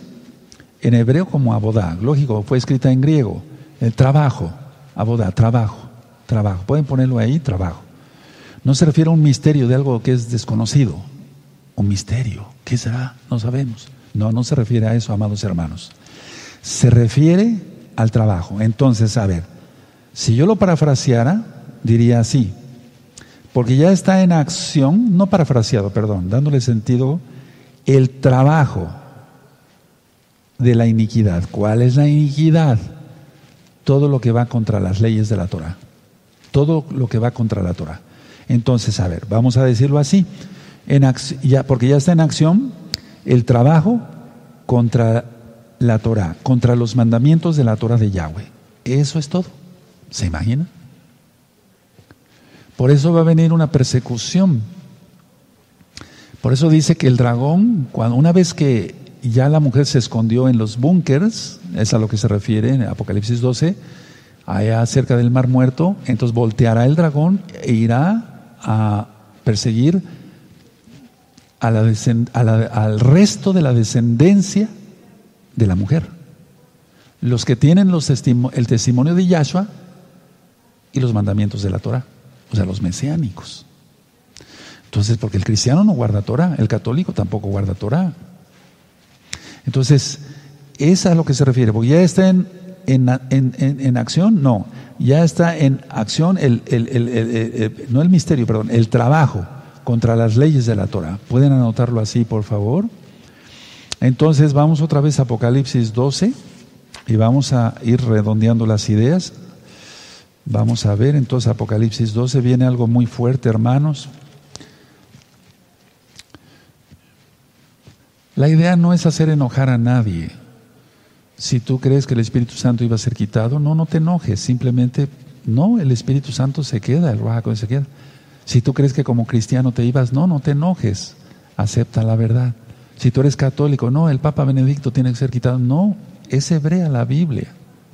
en hebreo como abodá. Lógico, fue escrita en griego. El trabajo. Abodá, trabajo. Trabajo. Pueden ponerlo ahí, trabajo. No se refiere a un misterio de algo que es desconocido un misterio. ¿Qué será? No sabemos. No, no se refiere a eso, amados hermanos. Se refiere al trabajo. Entonces, a ver, si yo lo parafraseara, diría así, porque ya está en acción, no parafraseado, perdón, dándole sentido, el trabajo de la iniquidad. ¿Cuál es la iniquidad? Todo lo que va contra las leyes de la Torah. Todo lo que va contra la Torah. Entonces, a ver, vamos a decirlo así ya, porque ya está en acción el trabajo contra la Torah, contra los mandamientos de la Torah de Yahweh. Eso es todo. ¿Se imagina? Por eso va a venir una persecución. Por eso dice que el dragón, cuando, una vez que ya la mujer se escondió en los búnkers, es a lo que se refiere en Apocalipsis 12, allá cerca del mar muerto, entonces volteará el dragón e irá a perseguir a la, al resto de la descendencia de la mujer. Los que tienen los el testimonio de Yahshua y los mandamientos de la Torah, o sea, los mesiánicos. Entonces, porque el cristiano no guarda Torah, el católico tampoco guarda Torah. Entonces, es a lo que se refiere, porque ya está en, en, acción, no, ya está en acción el, el, no el misterio, perdón, el trabajo contra las leyes de la Torah. ¿Pueden anotarlo así, por favor? Entonces vamos otra vez a Apocalipsis 12 y vamos a ir redondeando las ideas. Vamos a ver, entonces Apocalipsis 12 viene algo muy fuerte, hermanos. La idea no es hacer enojar a nadie. Si tú crees que el Espíritu Santo iba a ser quitado, no, no te enojes, simplemente no, el Espíritu Santo se queda, el Ruajaco se queda. Si tú crees que como cristiano te ibas, no, no te enojes, acepta la verdad. Si tú eres católico, no, el Papa Benedicto tiene que ser quitado, no, es hebrea la Biblia,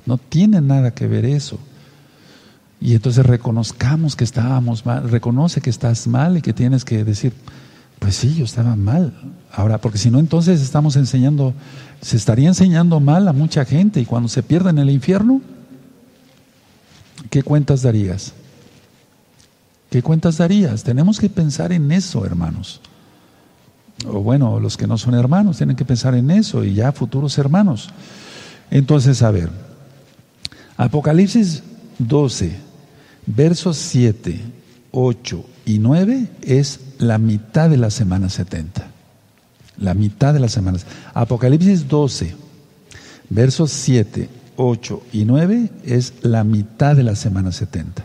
no tiene nada que ver eso. Y entonces reconozcamos que estábamos mal, reconoce que estás mal y que tienes que decir, pues sí, yo estaba mal. Ahora, porque si no, entonces estamos enseñando, se estaría enseñando mal a mucha gente y cuando se pierde en el infierno, ¿qué cuentas darías? ¿Qué cuentas darías? Tenemos que pensar en eso, hermanos. O bueno, los que no son hermanos tienen que pensar en eso y ya futuros hermanos. Entonces, a ver, Apocalipsis 12, versos 7, 8 y 9 es la mitad de la semana 70. La mitad de las semanas. Apocalipsis 12, versos 7, 8 y 9 es la mitad de la semana 70.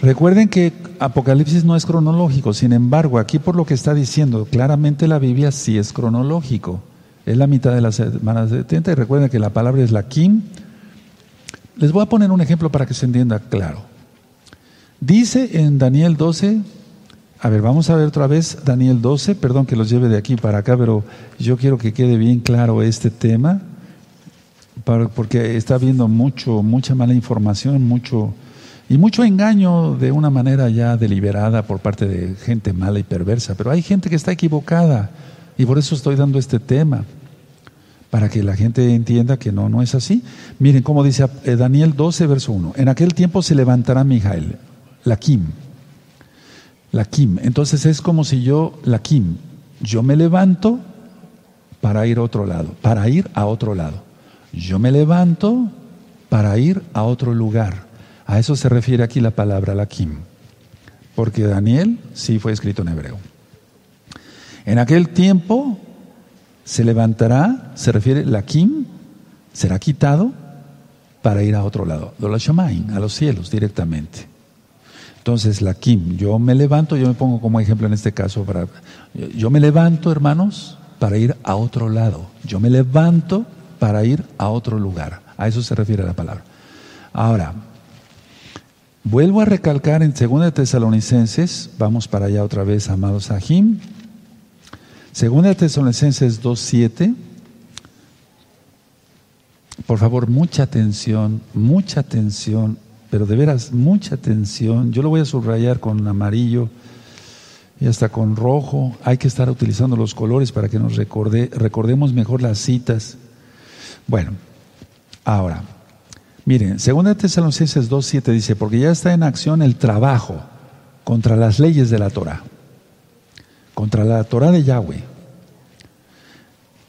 Recuerden que Apocalipsis no es cronológico, sin embargo, aquí por lo que está diciendo, claramente la Biblia sí es cronológico. Es la mitad de la semana 70 y recuerden que la palabra es la Kim. Les voy a poner un ejemplo para que se entienda claro. Dice en Daniel 12, a ver, vamos a ver otra vez Daniel 12, perdón que los lleve de aquí para acá, pero yo quiero que quede bien claro este tema, porque está habiendo mucho, mucha mala información, mucho y mucho engaño de una manera ya deliberada por parte de gente mala y perversa. Pero hay gente que está equivocada y por eso estoy dando este tema, para que la gente entienda que no, no es así. Miren cómo dice eh, Daniel 12, verso 1. En aquel tiempo se levantará Mijael, la Kim. Entonces es como si yo, la Kim, yo me levanto para ir a otro lado, para ir a otro lado. Yo me levanto para ir a otro lugar. A eso se refiere aquí la palabra Lakim, porque Daniel sí fue escrito en hebreo. En aquel tiempo se levantará, se refiere Lakim, será quitado para ir a otro lado, a los cielos directamente. Entonces, Lakim, yo me levanto, yo me pongo como ejemplo en este caso, para, yo me levanto, hermanos, para ir a otro lado. Yo me levanto para ir a otro lugar. A eso se refiere la palabra. Ahora, Vuelvo a recalcar en 2 Tesalonicenses, vamos para allá otra vez, amados Ajim. 2 Tesalonicenses 2.7. Por favor, mucha atención, mucha atención, pero de veras, mucha atención. Yo lo voy a subrayar con amarillo y hasta con rojo. Hay que estar utilizando los colores para que nos recordemos mejor las citas. Bueno, ahora, Miren, 2 Tesalonicenses 2.7 dice, porque ya está en acción el trabajo contra las leyes de la Torah, contra la Torah de Yahweh.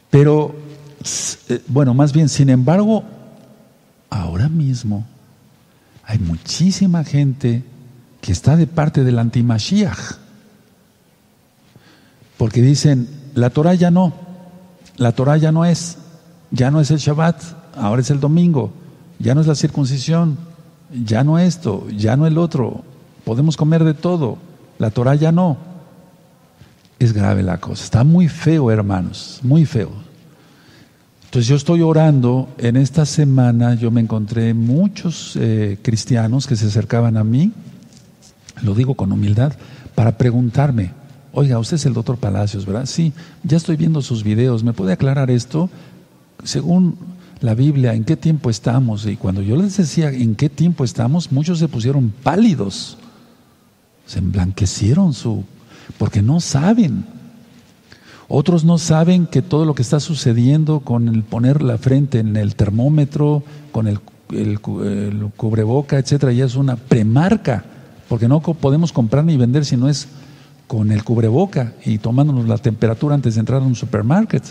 Pero, eh, bueno, más bien, sin embargo, ahora mismo hay muchísima gente que está de parte del antimashiach. Porque dicen, la Torah ya no, la Torah ya no es, ya no es el Shabbat, ahora es el domingo ya no es la circuncisión, ya no esto, ya no el otro, podemos comer de todo, la Torah ya no. Es grave la cosa, está muy feo hermanos, muy feo. Entonces yo estoy orando, en esta semana yo me encontré muchos eh, cristianos que se acercaban a mí, lo digo con humildad, para preguntarme, oiga, usted es el doctor Palacios, ¿verdad? Sí, ya estoy viendo sus videos, ¿me puede aclarar esto? Según la Biblia, ¿en qué tiempo estamos? Y cuando yo les decía en qué tiempo estamos, muchos se pusieron pálidos, se emblanquecieron su, porque no saben. Otros no saben que todo lo que está sucediendo con el poner la frente en el termómetro, con el, cubreboca, etcétera, ya es una premarca, porque no podemos comprar ni vender si no es con el cubreboca y tomándonos la temperatura antes de entrar a un supermarket.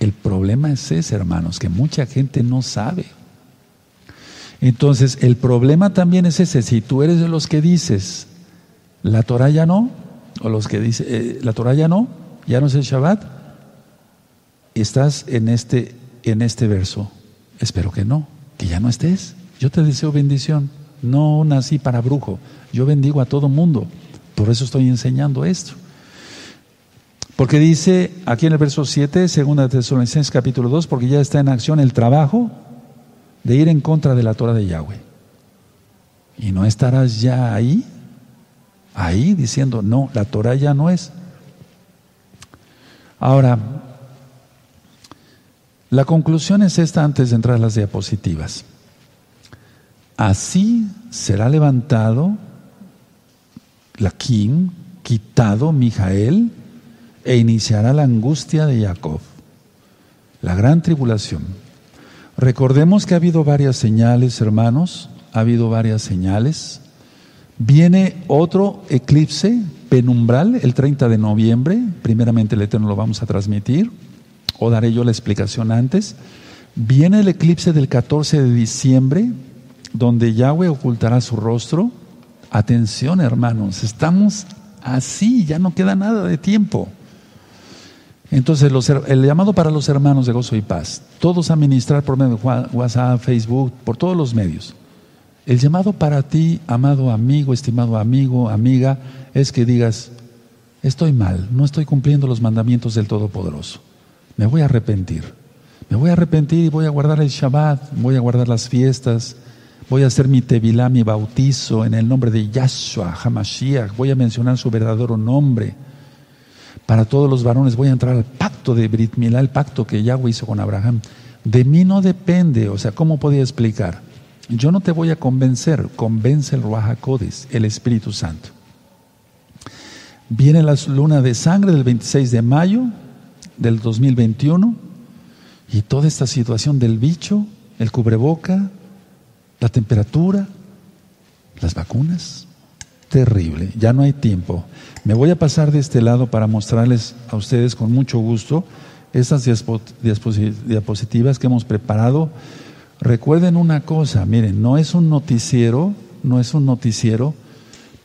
El problema es ese, hermanos, que mucha gente no sabe. Entonces, el problema también es ese, si tú eres de los que dices, la Torah ya no, o los que dicen, eh, la Torah ya no, ya no es el Shabbat, estás en este, en este verso. Espero que no, que ya no estés. Yo te deseo bendición. No nací para brujo. Yo bendigo a todo mundo. Por eso estoy enseñando esto. Porque dice aquí en el verso 7, segunda de Tesalonicenses capítulo 2, porque ya está en acción el trabajo de ir en contra de la Torah de Yahweh. Y no estarás ya ahí ahí diciendo, no, la Torah ya no es. Ahora, la conclusión es esta antes de entrar a las diapositivas. Así será levantado la Kim, quitado Mijael, e iniciará la angustia de Jacob, la gran tribulación. Recordemos que ha habido varias señales, hermanos, ha habido varias señales. Viene otro eclipse penumbral el 30 de noviembre, primeramente el Eterno lo vamos a transmitir, o daré yo la explicación antes. Viene el eclipse del 14 de diciembre, donde Yahweh ocultará su rostro. Atención hermanos, estamos así, ya no queda nada de tiempo. Entonces, el llamado para los hermanos de gozo y paz, todos a ministrar por medio de WhatsApp, Facebook, por todos los medios. El llamado para ti, amado amigo, estimado amigo, amiga, es que digas, estoy mal, no estoy cumpliendo los mandamientos del Todopoderoso. Me voy a arrepentir. Me voy a arrepentir y voy a guardar el Shabbat, voy a guardar las fiestas, voy a hacer mi tevilá, mi bautizo en el nombre de Yahshua, Hamashiach, voy a mencionar su verdadero nombre. Para todos los varones voy a entrar al pacto de Brit Milá, el pacto que Yahweh hizo con Abraham. De mí no depende, o sea, ¿cómo podía explicar? Yo no te voy a convencer, convence el Ruach el Espíritu Santo. Viene la luna de sangre del 26 de mayo del 2021 y toda esta situación del bicho, el cubreboca, la temperatura, las vacunas, terrible, ya no hay tiempo. Me voy a pasar de este lado para mostrarles a ustedes con mucho gusto estas diapositivas que hemos preparado Recuerden una cosa, miren, no es un noticiero, no es un noticiero,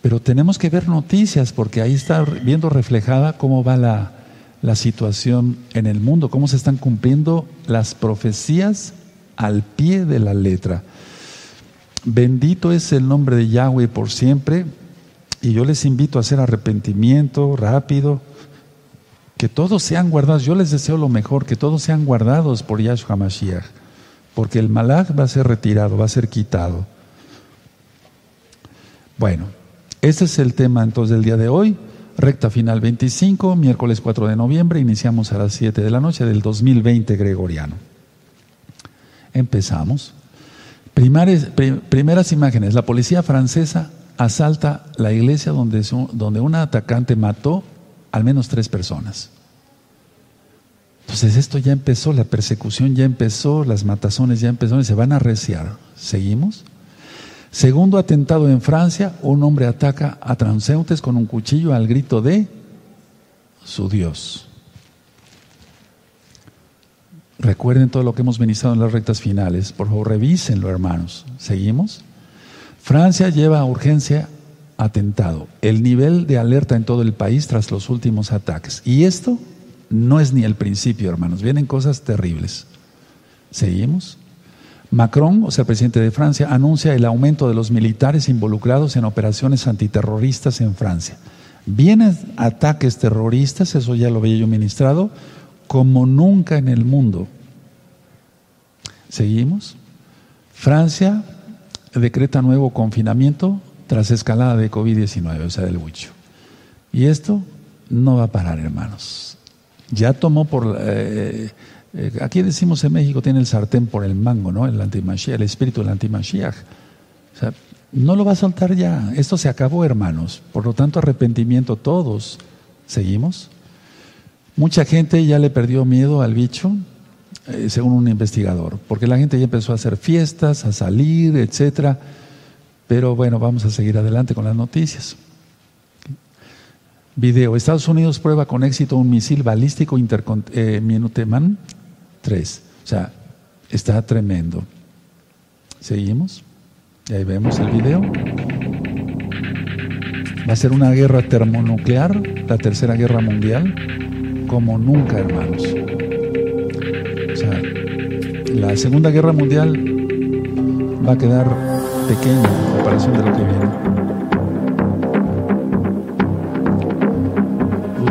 pero tenemos que ver noticias porque ahí está viendo reflejada cómo va la, la situación en el mundo, cómo se están cumpliendo las profecías al pie de la letra. Bendito es el nombre de Yahweh por siempre y yo les invito a hacer arrepentimiento rápido, que todos sean guardados, yo les deseo lo mejor, que todos sean guardados por Yahshua Mashiach porque el malach va a ser retirado, va a ser quitado. Bueno, ese es el tema entonces del día de hoy. Recta final 25, miércoles 4 de noviembre, iniciamos a las 7 de la noche del 2020 gregoriano. Empezamos. primeras imágenes. La policía francesa asalta la iglesia donde, donde un atacante mató al menos tres personas. Entonces esto ya empezó, la persecución ya empezó, las matazones ya empezaron y se van a arreciar. ¿Seguimos? Segundo atentado en Francia, un hombre ataca a transeúntes con un cuchillo al grito de su Dios. Recuerden todo lo que hemos ministrado en las rectas finales. Por favor, revísenlo, hermanos. ¿Seguimos? Francia lleva a urgencia atentado. El nivel de alerta en todo el país tras los últimos ataques. Y esto no es ni el principio, hermanos. Vienen cosas terribles. ¿Seguimos? Macron, o sea, el presidente de Francia, anuncia el aumento de los militares involucrados en operaciones antiterroristas en Francia. Vienen ataques terroristas, eso ya lo había yo ministrado, como nunca en el mundo. Seguimos. Francia decreta nuevo confinamiento tras escalada de COVID-19, o sea, del huicho. Y esto no va a parar, hermanos. Ya tomó por... Eh, eh, aquí decimos en México tiene el sartén por el mango, ¿no? El antimashiach, el espíritu del antimashiach. O sea, no lo va a soltar ya. Esto se acabó, hermanos. Por lo tanto, arrepentimiento todos. ¿Seguimos? Mucha gente ya le perdió miedo al bicho, eh, según un investigador, porque la gente ya empezó a hacer fiestas, a salir, etcétera. Pero bueno, vamos a seguir adelante con las noticias. Video. Estados Unidos prueba con éxito un misil balístico eh, Minuteman 3. O sea, está tremendo. Seguimos. Y ahí vemos el video. Va a ser una guerra termonuclear, la tercera guerra mundial, como nunca, hermanos. O sea, la segunda guerra mundial va a quedar pequeña en comparación de lo que viene.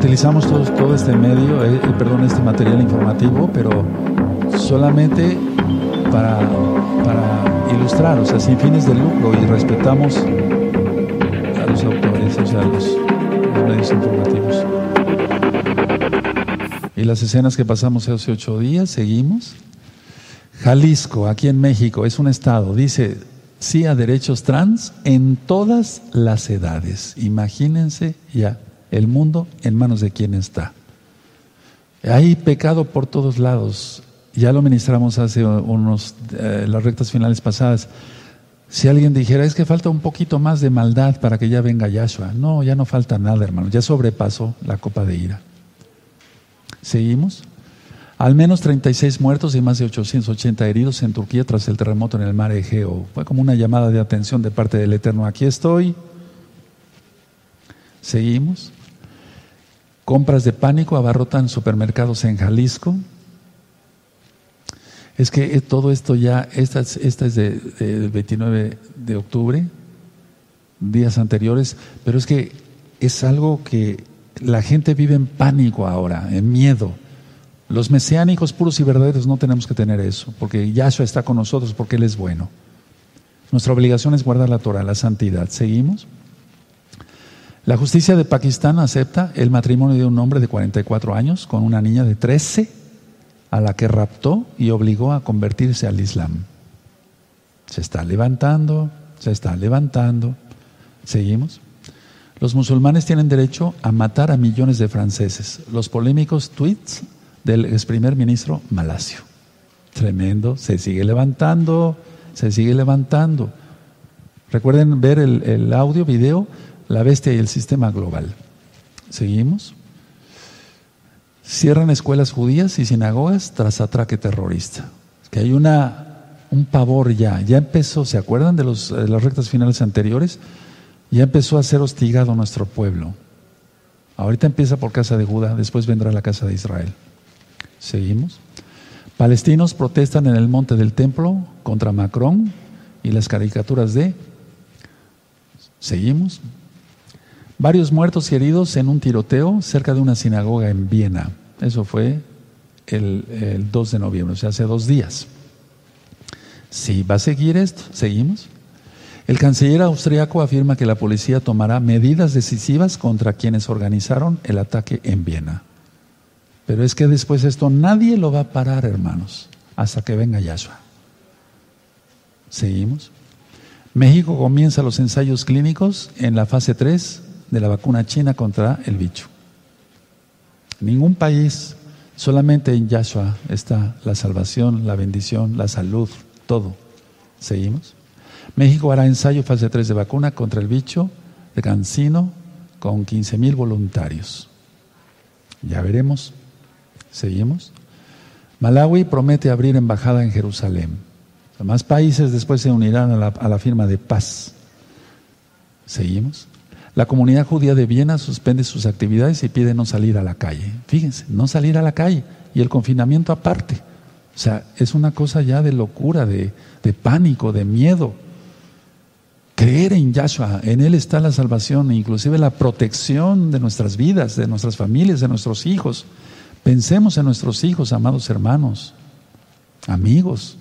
Utilizamos todo, todo este medio, eh, eh, perdón, este material informativo, pero solamente para, ilustrar, o sea, sin fines de lucro y respetamos a los autores, o sea, los, medios informativos. Y las escenas que pasamos hace ocho días, seguimos. Jalisco, aquí en México, es un estado, dice sí a derechos trans en todas las edades. Imagínense ya el mundo en manos de quién está. Hay pecado por todos lados ya lo ministramos hace unos, eh, las rectas finales pasadas. Si alguien dijera, es que falta un poquito más de maldad para que ya venga Yahshua. No, ya no falta nada, hermano. Ya sobrepasó la copa de ira. ¿Seguimos? Al menos 36 muertos y más de 880 heridos en Turquía tras el terremoto en el mar Egeo. Fue como una llamada de atención de parte del Eterno. Aquí estoy. Seguimos. Compras de pánico abarrotan supermercados en Jalisco. Es que eh, todo esto ya, esta, esta es del 29 de octubre, días anteriores, pero es que es algo que la gente vive en pánico ahora, en miedo. Los mesiánicos puros y verdaderos no tenemos que tener eso, porque Yahshua está con nosotros, porque Él es bueno. Nuestra obligación es guardar la Torah, la santidad. ¿Seguimos? La justicia de Pakistán acepta el matrimonio de un hombre de 44 años con una niña de 13 a la que raptó y obligó a convertirse al Islam. Se está levantando, se está levantando. ¿Seguimos? Los musulmanes tienen derecho a matar a millones de franceses. Los polémicos tweets del ex primer ministro Malacio. Tremendo, se sigue levantando, se sigue levantando. Recuerden ver el, el audio, video, la bestia y el sistema global. ¿Seguimos? Cierran escuelas judías y sinagogas tras atraque terrorista. Que hay una, un pavor ya. Ya empezó, ¿se acuerdan de, los, de las rectas finales anteriores? Ya empezó a ser hostigado nuestro pueblo. Ahorita empieza por casa de Judá, después vendrá la casa de Israel. Seguimos. Palestinos protestan en el monte del templo contra Macron y las caricaturas de... Seguimos. Varios muertos y heridos en un tiroteo cerca de una sinagoga en Viena. Eso fue el, 2 de noviembre, o sea, hace dos días. Si va a seguir esto, seguimos. El canciller austriaco afirma que la policía tomará medidas decisivas contra quienes organizaron el ataque en Viena. Pero es que después esto nadie lo va a parar, hermanos, hasta que venga Yahshua. Seguimos. México comienza los ensayos clínicos en la fase 3 de la vacuna china contra el bicho. Ningún país, solamente en Yahshua está la salvación, la bendición, la salud, todo. ¿Seguimos? México hará ensayo fase 3 de vacuna contra el bicho de Cancino con 15 mil voluntarios. Ya veremos. ¿Seguimos? Malawi promete abrir embajada en Jerusalén. Más países después se unirán a la firma de paz. ¿Seguimos? La comunidad judía de Viena suspende sus actividades y pide no salir a la calle. Fíjense, no salir a la calle y el confinamiento aparte. O sea, es una cosa ya de locura, de, pánico, de miedo. Creer en Yahshua, en Él está la salvación, inclusive la protección de nuestras vidas, de nuestras familias, de nuestros hijos. Pensemos en nuestros hijos, amados hermanos, amigos.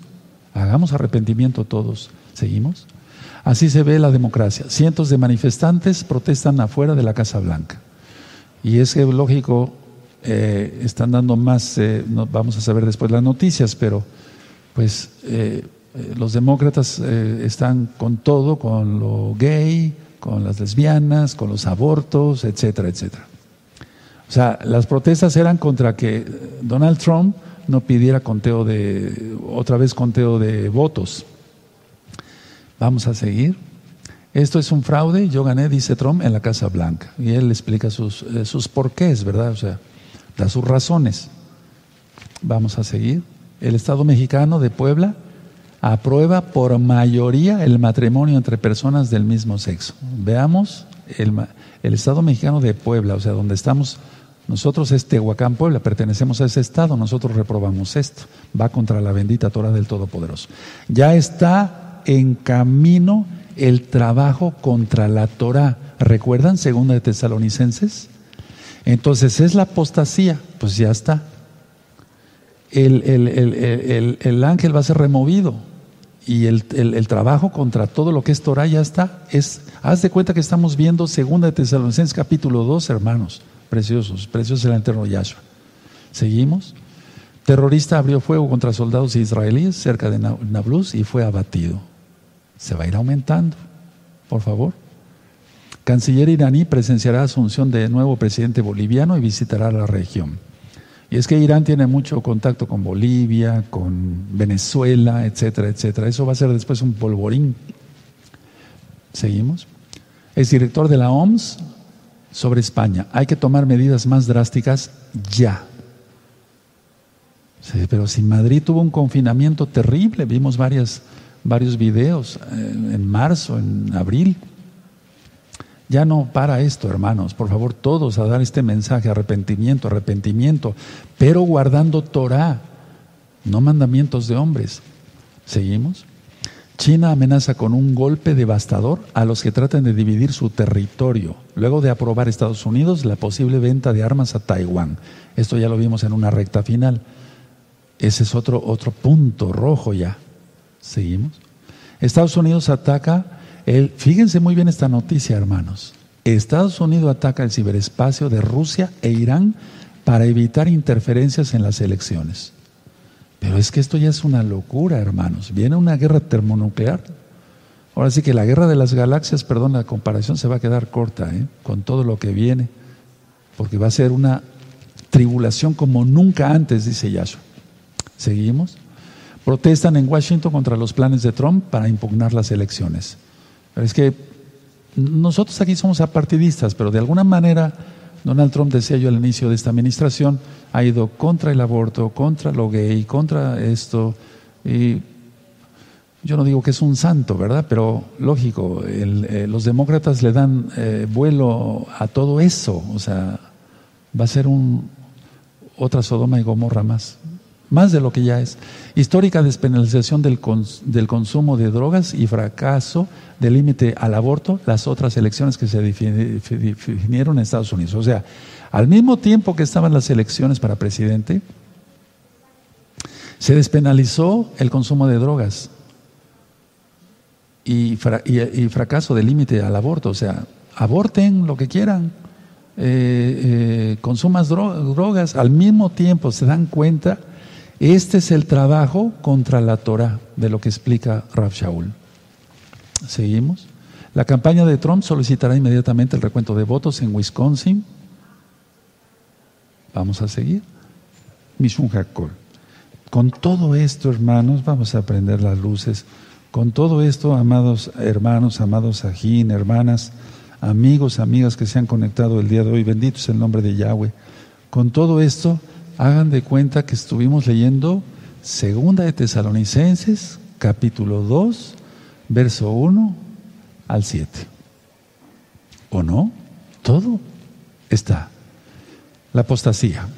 Hagamos arrepentimiento todos. ¿Seguimos? Así se ve la democracia. Cientos de manifestantes protestan afuera de la Casa Blanca. Y es que, lógico, eh, están dando más, eh, vamos a saber después las noticias, pero pues eh, los demócratas están con todo, con lo gay, con las lesbianas, con los abortos, etcétera, etcétera. O sea, las protestas eran contra que Donald Trump no pidiera conteo de, otra vez conteo de votos. Vamos a seguir. Esto es un fraude, yo gané, dice Trump, en la Casa Blanca. Y él explica sus, eh, sus porqués, ¿verdad? O sea, da sus razones. Vamos a seguir. El Estado mexicano de Puebla aprueba por mayoría el matrimonio entre personas del mismo sexo. Veamos el, el Estado mexicano de Puebla, o sea, donde estamos nosotros es Tehuacán, Puebla, pertenecemos a ese estado, nosotros reprobamos esto. Va contra la bendita Torah del Todopoderoso. Ya está en camino el trabajo contra la Torah. ¿Recuerdan segunda de Tesalonicenses? Entonces es la apostasía, pues ya está. El, el, ángel va a ser removido y el, trabajo contra todo lo que es Torah ya está. Es, haz de cuenta que estamos viendo segunda de Tesalonicenses capítulo 2, hermanos. Preciosos, preciosos el eterno Yahshua. Seguimos. Terrorista abrió fuego contra soldados israelíes cerca de Nablus y fue abatido. Se va a ir aumentando, por favor. Canciller iraní presenciará asunción de nuevo presidente boliviano y visitará la región. Y es que Irán tiene mucho contacto con Bolivia, con Venezuela, etcétera, etcétera. Eso va a ser después un polvorín. Seguimos. Es director de la OMS sobre España. Hay que tomar medidas más drásticas ya. Pero si Madrid tuvo un confinamiento terrible, vimos varias, varios videos en, en marzo, en abril. Ya no para esto, hermanos. Por favor, todos a dar este mensaje, arrepentimiento, arrepentimiento, pero guardando Torah, no mandamientos de hombres. ¿Seguimos? China amenaza con un golpe devastador a los que traten de dividir su territorio, luego de aprobar Estados Unidos la posible venta de armas a Taiwán. Esto ya lo vimos en una recta final. Ese es otro, otro punto rojo ya. Seguimos. Estados Unidos ataca el, fíjense muy bien esta noticia, hermanos. Estados Unidos ataca el ciberespacio de Rusia e Irán para evitar interferencias en las elecciones. Pero es que esto ya es una locura, hermanos. Viene una guerra termonuclear. Ahora sí que la guerra de las galaxias, perdón, la comparación se va a quedar corta ¿eh? con todo lo que viene, porque va a ser una tribulación como nunca antes, dice Yahshua. ¿Seguimos? Protestan en Washington contra los planes de Trump para impugnar las elecciones. Pero es que nosotros aquí somos apartidistas, pero de alguna manera Donald Trump, decía yo al inicio de esta administración, ha ido contra el aborto, contra lo gay, contra esto. Y yo no digo que es un santo, ¿verdad? Pero lógico, eh, los demócratas le dan eh, vuelo a todo eso. O sea, va a ser un, otra Sodoma y Gomorra más más de lo que ya es. Histórica despenalización del, consumo de drogas y fracaso del límite al aborto, las otras elecciones que se definieron en Estados Unidos. O sea, al mismo tiempo que estaban las elecciones para presidente, se despenalizó el consumo de drogas y, fracaso del límite al aborto. O sea, aborten lo que quieran, eh, eh, consumas drogas, al mismo tiempo se dan cuenta este es el trabajo contra la Torah, de lo que explica Rav Shaul. Seguimos. La campaña de Trump solicitará inmediatamente el recuento de votos en Wisconsin. Vamos a seguir. Mishun Hakol. Con todo esto, hermanos, vamos a prender las luces. Con todo esto, amados hermanos, amados ajín, hermanas, amigos, amigas que se han conectado el día de hoy, bendito es el nombre de Yahweh. Con todo esto, hagan de cuenta que estuvimos leyendo Segunda de Tesalonicenses, capítulo 2, verso 1 al 7. ¿O no? Todo está. La apostasía.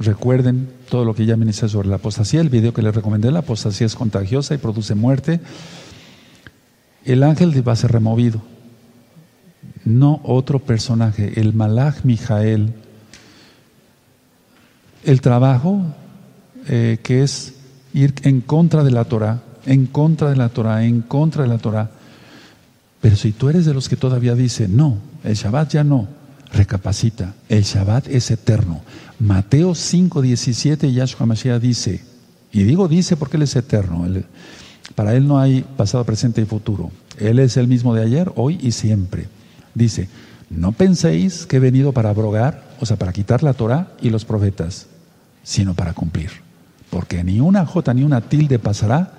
Recuerden todo lo que ya ministré sobre la apostasía, el video que les recomendé, la apostasía es contagiosa y produce muerte. El ángel va a ser removido, no otro personaje, el Malach Mijael el trabajo eh, que es ir en contra de la Torah, en contra de la Torah, en contra de la Torah. Pero si tú eres de los que todavía dice, no, el Shabbat ya no, recapacita, el Shabbat es eterno. Mateo 5:17, Yahshua Mashiach dice, y digo dice porque Él es eterno, para Él no hay pasado, presente y futuro. Él es el mismo de ayer, hoy y siempre. Dice, no penséis que he venido para abrogar, o sea, para quitar la Torah y los profetas, sino para cumplir. Porque ni una jota ni una tilde pasará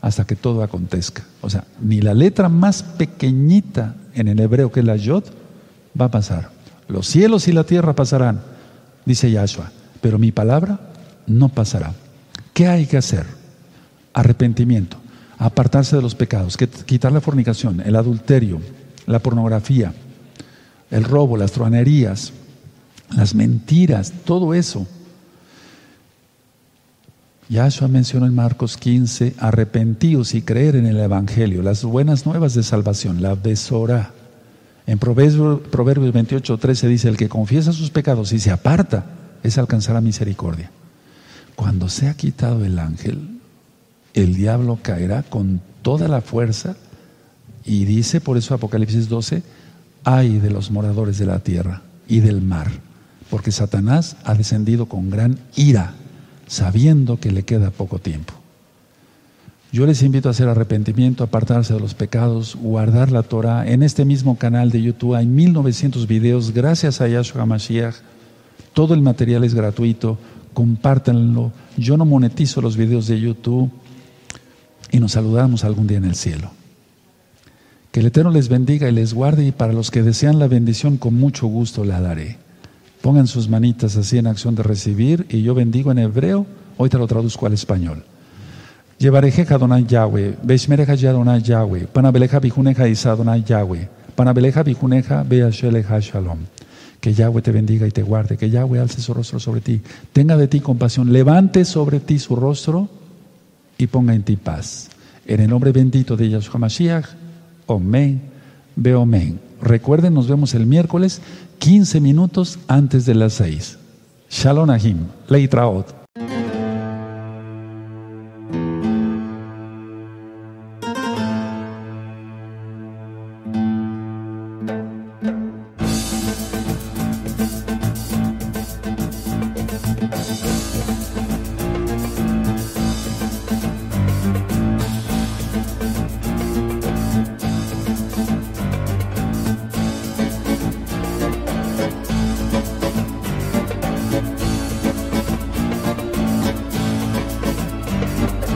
hasta que todo acontezca. O sea, ni la letra más pequeñita en el hebreo que es la yod va a pasar. Los cielos y la tierra pasarán, dice Yahshua, pero mi palabra no pasará. ¿Qué hay que hacer? Arrepentimiento, apartarse de los pecados, quitar la fornicación, el adulterio, la pornografía, el robo, las truanerías, las mentiras, todo eso. Yahshua mencionó en Marcos 15, arrepentíos y creer en el Evangelio, las buenas nuevas de salvación, la besora. En Proverbios, Proverbios 28, 13 dice, el que confiesa sus pecados y se aparta, es alcanzar misericordia. Cuando sea quitado el ángel, el diablo caerá con toda la fuerza y dice, por eso Apocalipsis 12, ay de los moradores de la tierra y del mar, porque Satanás ha descendido con gran ira, sabiendo que le queda poco tiempo. Yo les invito a hacer arrepentimiento, apartarse de los pecados, guardar la Torah. En este mismo canal de YouTube hay 1900 videos, gracias a Yahshua Mashiach. Todo el material es gratuito, compártanlo. Yo no monetizo los videos de YouTube y nos saludamos algún día en el cielo. Que el Eterno les bendiga y les guarde y para los que desean la bendición con mucho gusto la daré. Pongan sus manitas así en acción de recibir y yo bendigo en hebreo, hoy te lo traduzco al español. Llevarejeja Donai Yahweh, Beshmereja Yadonai Yahweh, Panabeleja Bijuneja Isa Donai Yahweh, Panabeleja Bijuneja Beasheleja Shalom. Que Yahweh te bendiga y te guarde, que Yahweh alce su rostro sobre ti, tenga de ti compasión, levante sobre ti su rostro y ponga en ti paz. En el nombre bendito de Yahshua Mashiach, Omen, Beomen. Recuerden, nos vemos el miércoles 15 minutos antes de las 6. Shalom Ahim, Leitraot.